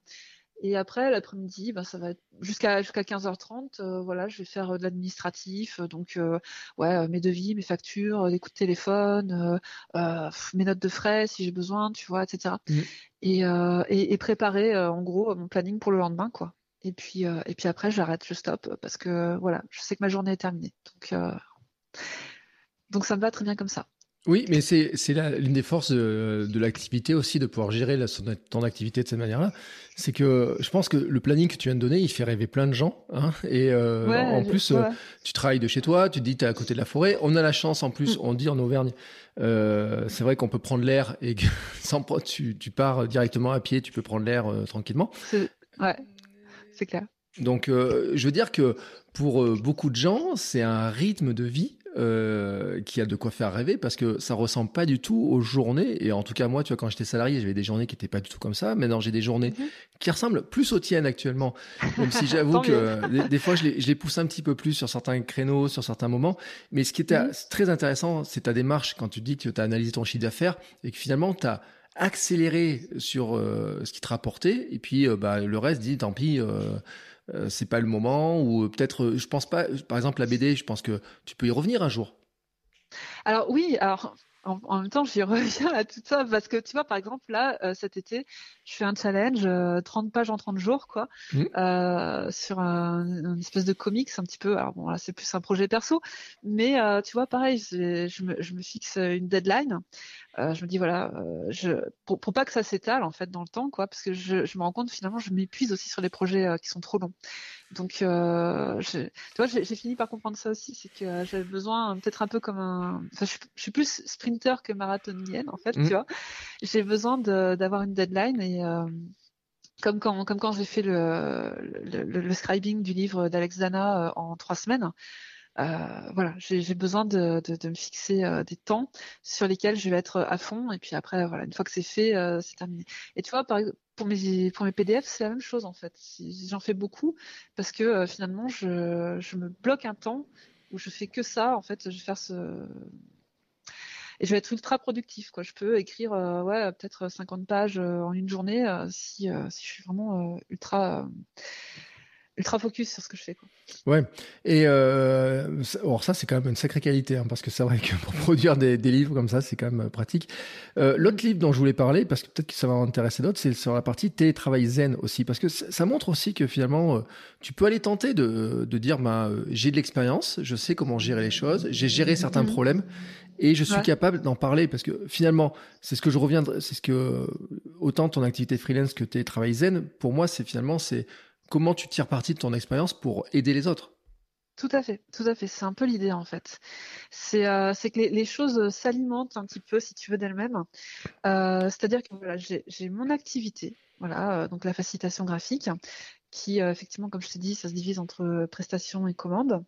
Et après, l'après-midi, bah, ça va être jusqu'à jusqu'à 15h30. Euh, voilà, je vais faire euh, de l'administratif, euh, donc ouais, mes devis, mes factures, des coups de téléphone, mes notes de frais si j'ai besoin, tu vois, etc. Mmh. Et, et, et, préparer en gros mon planning pour le lendemain, quoi. Et puis et puis après, j'arrête, je stoppe parce que voilà, je sais que ma journée est terminée. Donc donc ça me va très bien comme ça. Oui, mais c'est l'une des forces de, l'activité aussi, de pouvoir gérer la, ton activité de cette manière-là. C'est que je pense que le planning que tu viens de donner, il fait rêver plein de gens. Hein, et euh, en plus, euh, tu travailles de chez toi, tu te dis tu es à côté de la forêt. On a la chance, en plus, mm. on dit en Auvergne, euh, c'est vrai qu'on peut prendre l'air et que sans, tu, tu pars directement à pied, tu peux prendre l'air tranquillement. Ouais, c'est clair. Donc, je veux dire que pour beaucoup de gens, c'est un rythme de vie euh, qui a de quoi faire rêver parce que ça ressemble pas du tout aux journées. Et en tout cas, moi, tu vois, quand j'étais salarié, j'avais des journées qui étaient pas du tout comme ça. Maintenant, j'ai des journées mhm. qui ressemblent plus aux tiennes actuellement. Même si j'avoue que des, fois, je les, je les, pousse un petit peu plus sur certains créneaux, sur certains moments. Mais ce qui était mhm. très intéressant, c'est ta démarche quand tu dis que tu as analysé ton chiffre d'affaires et que finalement, tu as accéléré sur euh, ce qui te rapportait. Et puis, euh, bah, le reste dit, tant pis. Euh, c'est pas le moment ou peut-être euh, je pense pas par exemple la BD je pense que tu peux y revenir un jour alors oui alors en, même temps, j'y reviens à tout ça parce que tu vois, par exemple, là, euh, cet été, je fais un challenge 30 pages en 30 jours, quoi, mmh. sur un, une espèce de comics un petit peu. Alors bon, là, c'est plus un projet perso, mais tu vois, pareil, je me, je me, fixe une deadline. Je me dis voilà, je, pour, pour, pas que ça s'étale en fait dans le temps, quoi, parce que je, je me rends compte finalement, je m'épuise aussi sur les projets qui sont trop longs. Donc, euh, tu vois, j'ai fini par comprendre ça aussi, c'est que j'avais besoin, peut-être un peu comme un, enfin, je, suis plus sprinter que marathonienne en fait, tu mmh. vois. J'ai besoin d'avoir une deadline et euh, comme quand, comme quand j'ai fait le, le, le, scribing du livre d'Alex Dana euh, en trois semaines. Euh, voilà, j'ai besoin de, de, de, me fixer euh, des temps sur lesquels je vais être à fond. Et puis après, voilà, une fois que c'est fait, euh, c'est terminé. Et tu vois, par, pour mes pour mes PDF, c'est la même chose en fait. J'en fais beaucoup parce que finalement, je, je me bloque un temps où je fais que ça. En fait, je vais faire ce et je vais être ultra productif quoi. Je peux écrire ouais peut-être 50 pages en une journée si si je suis vraiment ultra ultra focus sur ce que je fais. Quoi. Ouais. Et euh, alors ça, c'est quand même une sacrée qualité, hein, parce que c'est vrai que pour produire des, des, livres comme ça, c'est quand même euh, pratique. Euh, L'autre livre dont je voulais parler, parce que peut-être que ça va intéresser d'autres, c'est sur la partie télétravail zen aussi, parce que ça montre aussi que finalement, euh, tu peux aller tenter de, de dire, bah, j'ai de l'expérience, je sais comment gérer les choses, j'ai géré certains mhm. problèmes, et je suis capable d'en parler parce que finalement, c'est ce que je reviens, c'est ce que autant ton activité freelance que tes travail zen, pour moi, c'est finalement c'est comment tu tires parti de ton expérience pour aider les autres? Tout à fait, tout à fait. C'est un peu l'idée en fait. C'est euh, que les, choses s'alimentent un petit peu, si tu veux, d'elles-mêmes. Euh, c'est-à-dire que voilà, j'ai mon activité, voilà, euh, donc la facilitation graphique, qui effectivement, comme je t'ai dit, ça se divise entre prestations et commandes.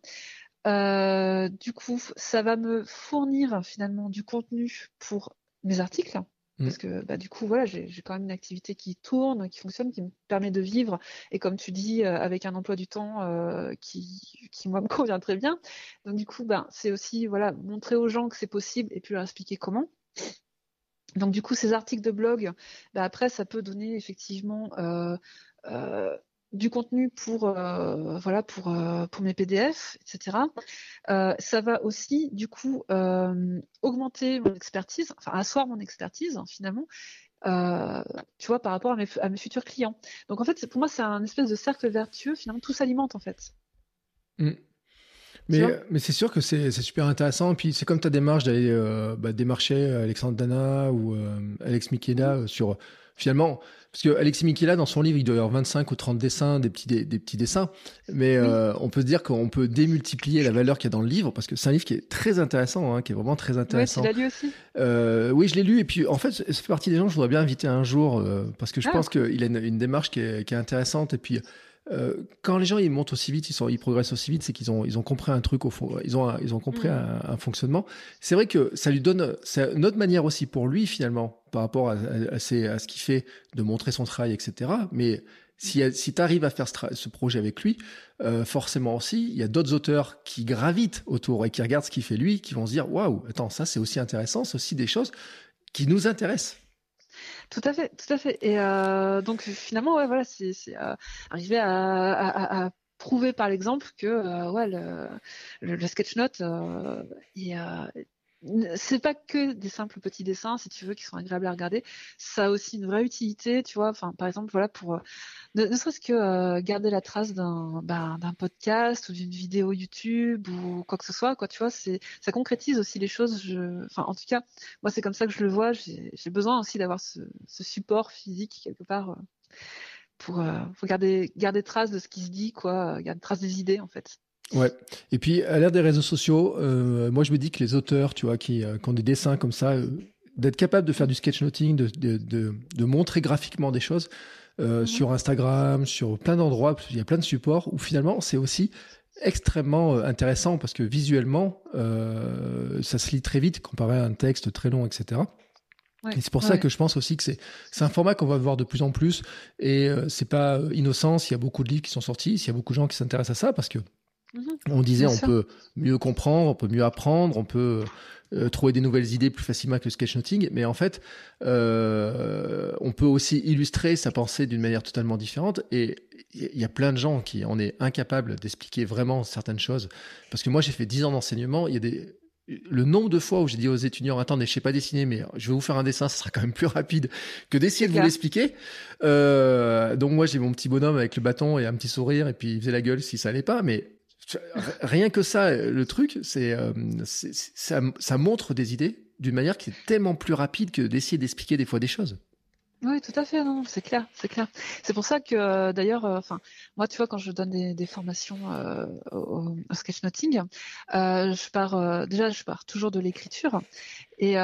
du coup, ça va me fournir finalement du contenu pour mes articles, Mm. Parce que bah, du coup, voilà, j'ai quand même une activité qui tourne, qui fonctionne, qui me permet de vivre. Et comme tu dis, euh, avec un emploi du temps euh, qui, qui, moi, me convient très bien. Donc du coup, ben, c'est aussi voilà, montrer aux gens que c'est possible et puis leur expliquer comment. Donc du coup, ces articles de blog, bah, après, ça peut donner effectivement euh, du contenu pour euh, voilà pour euh, pour mes PDF, etc. Euh, ça va aussi du coup augmenter mon expertise, enfin asseoir mon expertise hein, finalement. tu vois par rapport à mes, à mes futurs clients. Donc en fait pour moi c'est un espèce de cercle vertueux finalement tout s'alimente en fait. Mmh. Mais, mais c'est sûr que c'est super intéressant. Et puis c'est comme ta démarche d'aller bah, démarcher Alexandre Dana ou Alex Mikeda mmh. sur finalement parce que Alexis Michela, dans son livre, il doit y avoir 25 ou 30 dessins, des petits, des, petits dessins. Mais euh, on peut se dire qu'on peut démultiplier la valeur qu'il y a dans le livre, parce que c'est un livre qui est très intéressant, hein, qui est vraiment très intéressant. Oui, tu l'as lu aussi euh, Oui, je l'ai lu. Et puis, en fait, ça fait partie des gens que je voudrais bien inviter un jour, euh, parce que je ah. pense qu'il a une, une, démarche qui est, qui est intéressante. Et puis, euh, quand les gens ils montent aussi vite, ils, sont, ils progressent aussi vite, c'est qu'ils ont, ils ont compris un truc au fond, ils ont, ils ont compris mm. un, fonctionnement. C'est vrai que ça lui donne, c'est une autre manière aussi pour lui finalement par rapport à, à, à ce qu'il fait, de montrer son travail, etc. Mais si, si tu arrives à faire ce, projet avec lui, euh, forcément aussi, il y a d'autres auteurs qui gravitent autour et qui regardent ce qu'il fait lui, qui vont se dire waouh, attends, ça c'est aussi intéressant, c'est aussi des choses qui nous intéressent. Tout à fait, tout à fait. Et euh, donc finalement, ouais, voilà, c'est euh, arriver à, prouver par l'exemple que euh, ouais, le, le, le sketchnote, euh, c'est pas que des simples petits dessins, si tu veux, qui sont agréables à regarder. Ça a aussi une vraie utilité, tu vois. Enfin, par exemple, voilà, pour euh, ne, serait-ce que euh, garder la trace d'un bah, d'un podcast ou d'une vidéo YouTube ou quoi que ce soit, quoi. Tu vois, c'est ça concrétise aussi les choses. Enfin, en tout cas, moi, c'est comme ça que je le vois. J'ai besoin aussi d'avoir ce, ce, support physique quelque part. Euh, pour, pour garder, garder trace de ce qui se dit, quoi, garder trace des idées, en fait. Ouais. Et puis, à l'ère des réseaux sociaux, euh, moi, je me dis que les auteurs, tu vois, qui, euh, qui ont des dessins comme ça, euh, d'être capable de faire du sketchnoting, de, de, de, de montrer graphiquement des choses sur Instagram, sur plein d'endroits, il y a plein de supports où finalement, c'est aussi extrêmement intéressant parce que visuellement, ça se lit très vite comparé à un texte très long, etc. Ouais, et c'est pour ouais. ça que je pense aussi que c'est un format qu'on va voir de plus en plus et euh, c'est pas innocent s'il y a beaucoup de livres qui sont sortis, s'il y a beaucoup de gens qui s'intéressent à ça parce que. On disait on peut mieux comprendre, on peut mieux apprendre, on peut euh, trouver des nouvelles idées plus facilement avec le sketchnoting, mais en fait, euh, on peut aussi illustrer sa pensée d'une manière totalement différente. Et il y a plein de gens qui en est incapable d'expliquer vraiment certaines choses. Parce que moi, j'ai fait 10 ans d'enseignement, il y a des le nombre de fois où j'ai dit aux étudiants attendez je sais pas dessiner mais je vais vous faire un dessin ce sera quand même plus rapide que d'essayer de vous l'expliquer euh, donc moi j'ai mon petit bonhomme avec le bâton et un petit sourire et puis il faisait la gueule si ça allait pas mais Rien que ça, le truc, c'est euh, ça, montre des idées d'une manière qui est tellement plus rapide que d'essayer d'expliquer des fois des choses. Oui, tout à fait, non, c'est clair, c'est clair. C'est pour ça que euh, d'ailleurs, euh, enfin, moi, tu vois, quand je donne des, formations au, sketchnoting, je pars déjà, je pars toujours de l'écriture et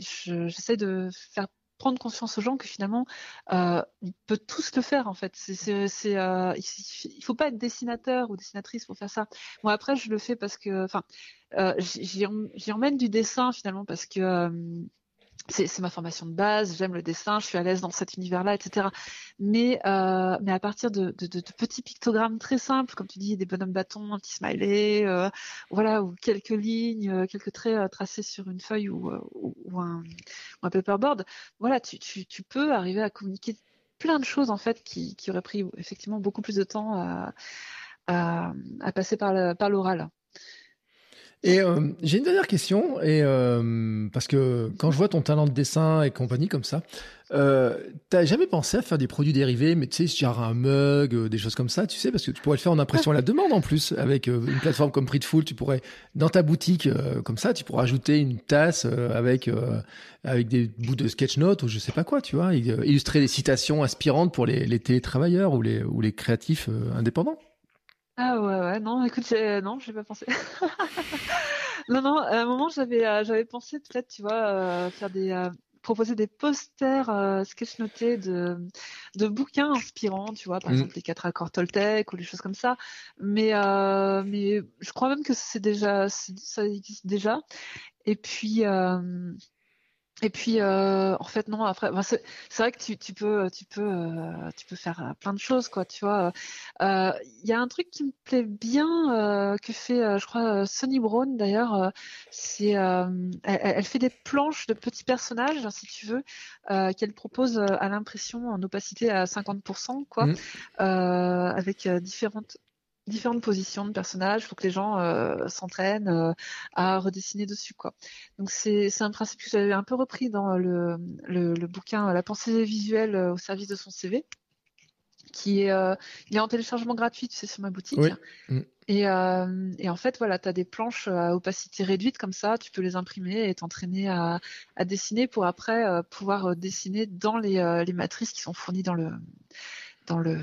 j'essaie de faire prendre conscience aux gens que finalement, euh, on peut tous le faire en fait. C'est, c'est, euh, il faut pas être dessinateur ou dessinatrice pour faire ça. Moi après, je le fais parce que, enfin, euh, j'y, emmène du dessin finalement parce que c'est ma formation de base, j'aime le dessin, je suis à l'aise dans cet univers-là, etc. Mais, euh, mais à partir de, de, petits pictogrammes très simples, comme tu dis, des bonhommes bâtons, un petit smiley, euh, voilà, ou quelques lignes, euh, quelques traits tracés sur une feuille ou, un, paperboard, voilà, tu, peux arriver à communiquer plein de choses en fait qui, auraient pris effectivement beaucoup plus de temps à, passer par l'oral. Et euh, j'ai une dernière question, et euh, parce que quand je vois ton talent de dessin et compagnie comme ça, euh, t'as jamais pensé à faire des produits dérivés, mais tu sais, genre un mug, euh, des choses comme ça, tu sais, parce que tu pourrais le faire en impression à la demande en plus, avec euh, une plateforme comme Printful, tu pourrais, dans ta boutique, comme ça, tu pourrais ajouter une tasse avec, avec des bouts de sketch notes ou je sais pas quoi, tu vois, illustrer des citations inspirantes pour les, les télétravailleurs ou les, ou les créatifs indépendants. Ah ouais, ouais, non, écoute, non, j'ai pas pensé. non, non, à un moment, j'avais euh, j'avais pensé peut-être, tu vois, euh, faire des euh, proposer des posters euh, sketchnotés de de bouquins inspirants, tu vois, par mmh. exemple les quatre accords Toltec ou les choses comme ça. Mais euh, mais je crois même que c'est déjà ça existe déjà. Et puis et puis, euh, en fait, non. Après, c'est vrai que tu, peux, tu peux, euh, tu peux faire euh, plein de choses, quoi. Tu vois, il y a un truc qui me plaît bien que fait, je crois, Sonny Brown d'ailleurs. c'est, elle, fait des planches de petits personnages, si tu veux, qu'elle propose à l'impression en opacité à 50%, quoi, mmh. avec différentes différentes positions de personnages pour que les gens euh, s'entraînent euh, à redessiner dessus quoi. Donc c'est un principe que j'avais un peu repris dans le, le, bouquin La pensée visuelle euh, au service de son CV qui est il est en téléchargement gratuit tu sais sur ma boutique. Mm. Et, et, en fait, voilà, tu as des planches à opacité réduite comme ça, tu peux les imprimer et t'entraîner à, à, dessiner pour après pouvoir dessiner dans les, les matrices qui sont fournies dans le, dans le,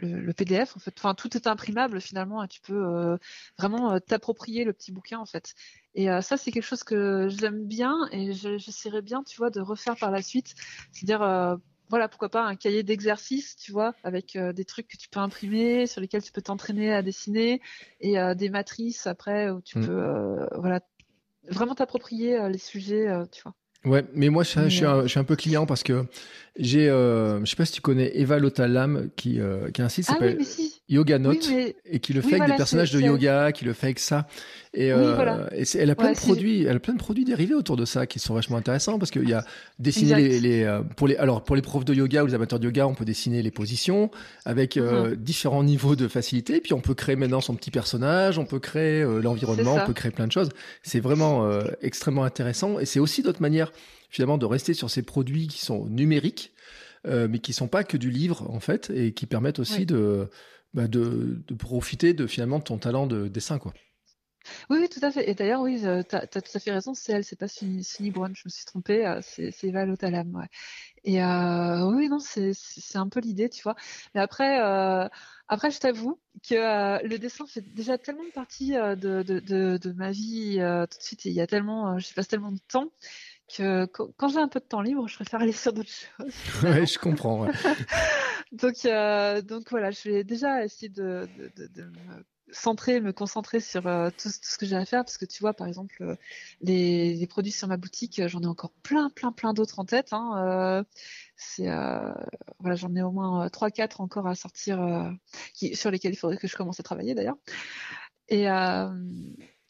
le, PDF en fait. Enfin, tout est imprimable finalement et tu peux euh, vraiment euh, t'approprier le petit bouquin en fait. Et euh, ça, c'est quelque chose que j'aime bien et j'essaierai bien, tu vois, de refaire par la suite. C'est-à-dire, voilà, pourquoi pas un cahier d'exercice, tu vois, avec des trucs que tu peux imprimer, sur lesquels tu peux t'entraîner à dessiner et des matrices après où tu mmh. peux, voilà, vraiment t'approprier les sujets, tu vois. Ouais, mais moi je, suis un, je, suis un, peu client parce que j'ai, euh, je sais pas si tu connais Eva Lotalam qui, euh, qui a un site qui ah s'appelle Yoga Note et qui le fait avec des personnages de yoga, qui le fait avec ça. Et, euh, et elle a plein de produits, elle a plein de produits dérivés autour de ça qui sont vachement intéressants parce qu'il y a dessiner les, les euh, pour les alors pour les profs de yoga ou les amateurs de yoga, on peut dessiner les positions avec euh, uh-huh. différents niveaux de facilité. Puis on peut créer maintenant son petit personnage, on peut créer l'environnement, on peut créer plein de choses. C'est vraiment extrêmement intéressant et c'est aussi d'autres manières finalement de rester sur ces produits qui sont numériques. mais qui sont pas que du livre en fait et qui permettent aussi de bah, de, de, profiter de finalement de ton talent de dessin quoi. Oui, oui, tout à fait. Et d'ailleurs, oui, euh, tu as, tout à fait raison, c'est elle, c'est pas Sunny Brown, je me suis trompée, euh, c'est Eva Lotalam. Ouais. Et euh, oui, non, c'est un peu l'idée, tu vois. Mais après, euh, après je t'avoue que euh, le dessin fait déjà tellement partie de, de, de, de, ma vie tout de suite, il y a tellement, je passe tellement de temps que quand j'ai un peu de temps libre, je préfère aller sur d'autres choses. ouais, je comprends. donc, euh, donc voilà, je vais déjà essayer de, de, de, me centrer, me concentrer sur euh, tout, ce que j'ai à faire, parce que tu vois, par exemple, euh, les, les produits sur ma boutique, j'en ai encore plein, plein, plein d'autres en tête. Hein, c'est voilà, j'en ai au moins trois, quatre encore à sortir, qui, sur lesquels il faudrait que je commence à travailler d'ailleurs. Et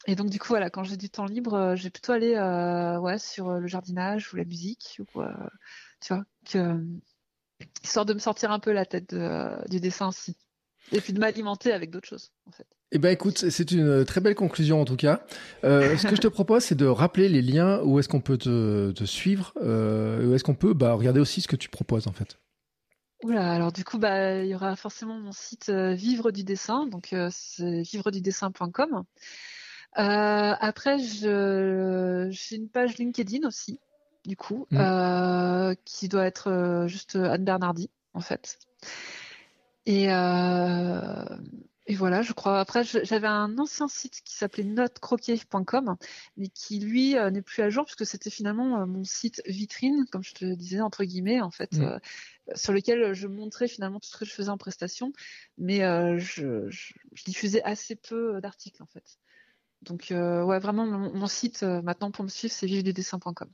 et donc du coup voilà, quand j'ai du temps libre, euh, j'ai plutôt aller euh, ouais sur euh, le jardinage ou la musique ou tu vois, que, histoire de me sortir un peu la tête du dessin aussi, et puis de m'alimenter avec d'autres choses en fait. Eh ben écoute, c'est une très belle conclusion en tout cas. ce que je te propose, c'est de rappeler les liens où est-ce qu'on peut te, suivre, où est-ce qu'on peut bah, regarder aussi ce que tu proposes en fait. Oula, alors du coup, bah, il y aura forcément mon site Vivre du dessin, donc c'est vivredudessin.com. Euh, après, j'ai une page LinkedIn aussi, du coup, mm. euh, qui doit être euh, juste Anne Bernardi, en fait. Et, et voilà, je crois. Après, j'avais un ancien site qui s'appelait notecroquier.com, mais qui lui n'est plus à jour puisque c'était finalement mon site vitrine, comme je te disais entre guillemets, en fait, mm. sur lequel je montrais finalement tout ce que je faisais en prestation, mais je, je, diffusais assez peu d'articles en fait. Donc, euh, ouais, vraiment, mon, site euh, maintenant pour me suivre, c'est vivredudessin.com.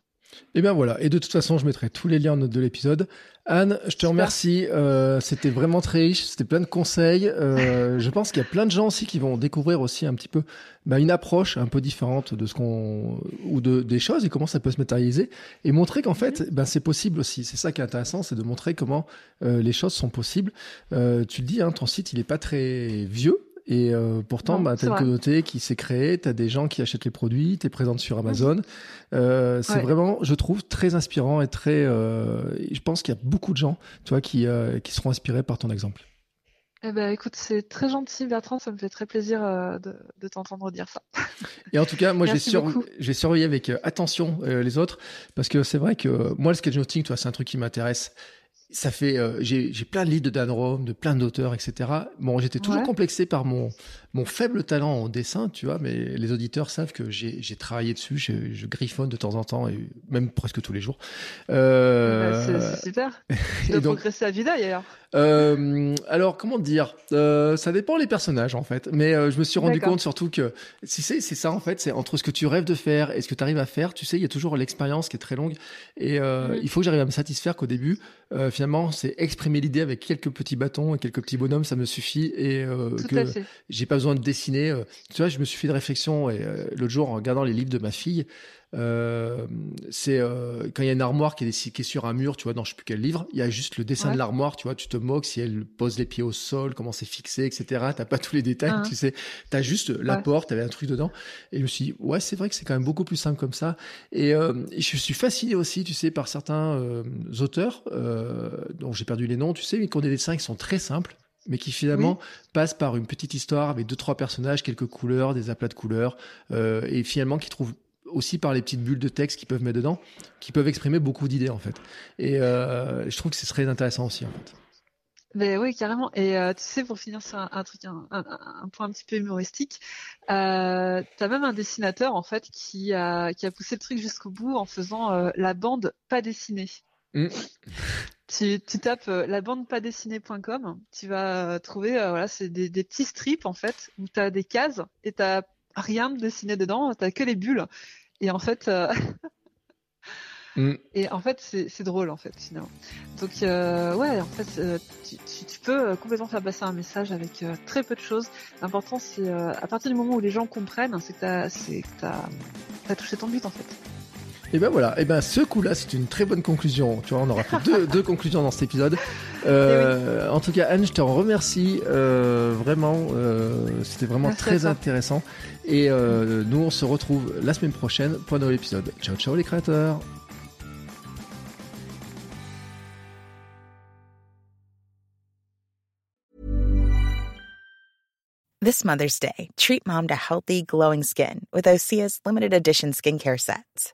Et bien voilà, et de toute façon, je mettrai tous les liens en note de l'épisode. Anne, je te remercie. Euh, c'était vraiment très riche, c'était plein de conseils. je pense qu'il y a plein de gens aussi qui vont découvrir aussi un petit peu bah, une approche un peu différente de ce qu'on ou de des choses et comment ça peut se matérialiser et montrer qu'en fait, ben c'est possible aussi. C'est ça qui est intéressant, c'est de montrer comment les choses sont possibles. tu le dis, hein, ton site, il est pas très vieux. Et euh, pourtant, bah, tu as une communauté qui s'est créée, tu as des gens qui achètent les produits, tu es présente sur Amazon. Euh, c'est vraiment, je trouve, très inspirant et très. Euh, je pense qu'il y a beaucoup de gens tu vois, qui, qui seront inspirés par ton exemple. Eh ben, écoute, c'est très gentil, Bertrand. Ça me fait très plaisir de, de t'entendre dire ça. Et en tout cas, moi, j'ai surveillé avec attention les autres parce que c'est vrai que moi, le sketchnoting, c'est un truc qui m'intéresse ça fait, euh, j'ai plein de livres de Dan Rome, de plein d'auteurs, etc. Bon, j'étais toujours complexé par mon, mon faible talent en dessin, tu vois, mais les auditeurs savent que j'ai travaillé dessus, je, je, griffonne de temps en temps, et même presque tous les jours. Euh, c'est super. Tu dois donc, progresser à vie d'ailleurs. Euh, alors, comment dire euh, Ça dépend les personnages en fait. Mais je me suis rendu compte surtout que, si c'est ça en fait, c'est entre ce que tu rêves de faire et ce que tu arrives à faire. Tu sais, il y a toujours l'expérience qui est très longue et mm. il faut que j'arrive à me satisfaire qu'au début, finalement, c'est exprimer l'idée avec quelques petits bâtons et quelques petits bonhommes, ça me suffit et que j'ai pas besoin de dessiner. tu vois, je me suis fait de réflexion et l'autre jour en regardant les livres de ma fille. Euh, c'est euh, quand il y a une armoire qui est, qui est, sur un mur, tu vois, dans je sais plus quel livre, il y a juste le dessin de l'armoire, tu vois, tu te moques si elle pose les pieds au sol, comment c'est fixé, etc. T'as pas tous les détails, ah. tu sais, t'as juste la porte, t'avais un truc dedans. Et je me suis dit, ouais, c'est vrai que c'est quand même beaucoup plus simple comme ça. Et, euh, je suis fasciné aussi, tu sais, par certains auteurs dont j'ai perdu les noms, tu sais, mais qui ont des dessins qui sont très simples mais qui finalement passent par une petite histoire avec deux trois personnages, quelques couleurs, des aplats de couleurs, et finalement qui trouvent aussi par les petites bulles de texte qu'ils peuvent mettre dedans, qui peuvent exprimer beaucoup d'idées en fait. Et euh, je trouve que c'est très intéressant aussi en fait. Mais oui, carrément. Et euh, tu sais, pour finir sur un, truc, un, point un petit peu humoristique, euh, tu as même un dessinateur en fait qui a, qui a poussé le truc jusqu'au bout en faisant euh, la bande pas dessinée. Mm. Tu, tu, tapes la bande pas dessinée.com, tu vas trouver, voilà, c'est des, des, petits strips en fait, où tu as des cases et tu rien de dessiné dedans, tu que les bulles. Et en fait, euh, mm. et en fait, c'est drôle en fait finalement. Donc euh, ouais, en fait, euh, tu, peux complètement faire passer un message avec très peu de choses. L'important, c'est à partir du moment où les gens comprennent, c'est que tu as, touché ton but en fait. Et ben voilà, et ben ce coup-là, c'est une très bonne conclusion. Tu vois, on aura fait deux, deux conclusions dans cet épisode. Euh, en tout cas, Anne, je te remercie euh, vraiment. Euh, C'était vraiment très intéressant. Et euh, nous, on se retrouve la semaine prochaine pour un nouvel épisode. Ciao, ciao les créateurs. This Mother's Day, treat mom to healthy, glowing skin with Osea's limited edition skincare sets.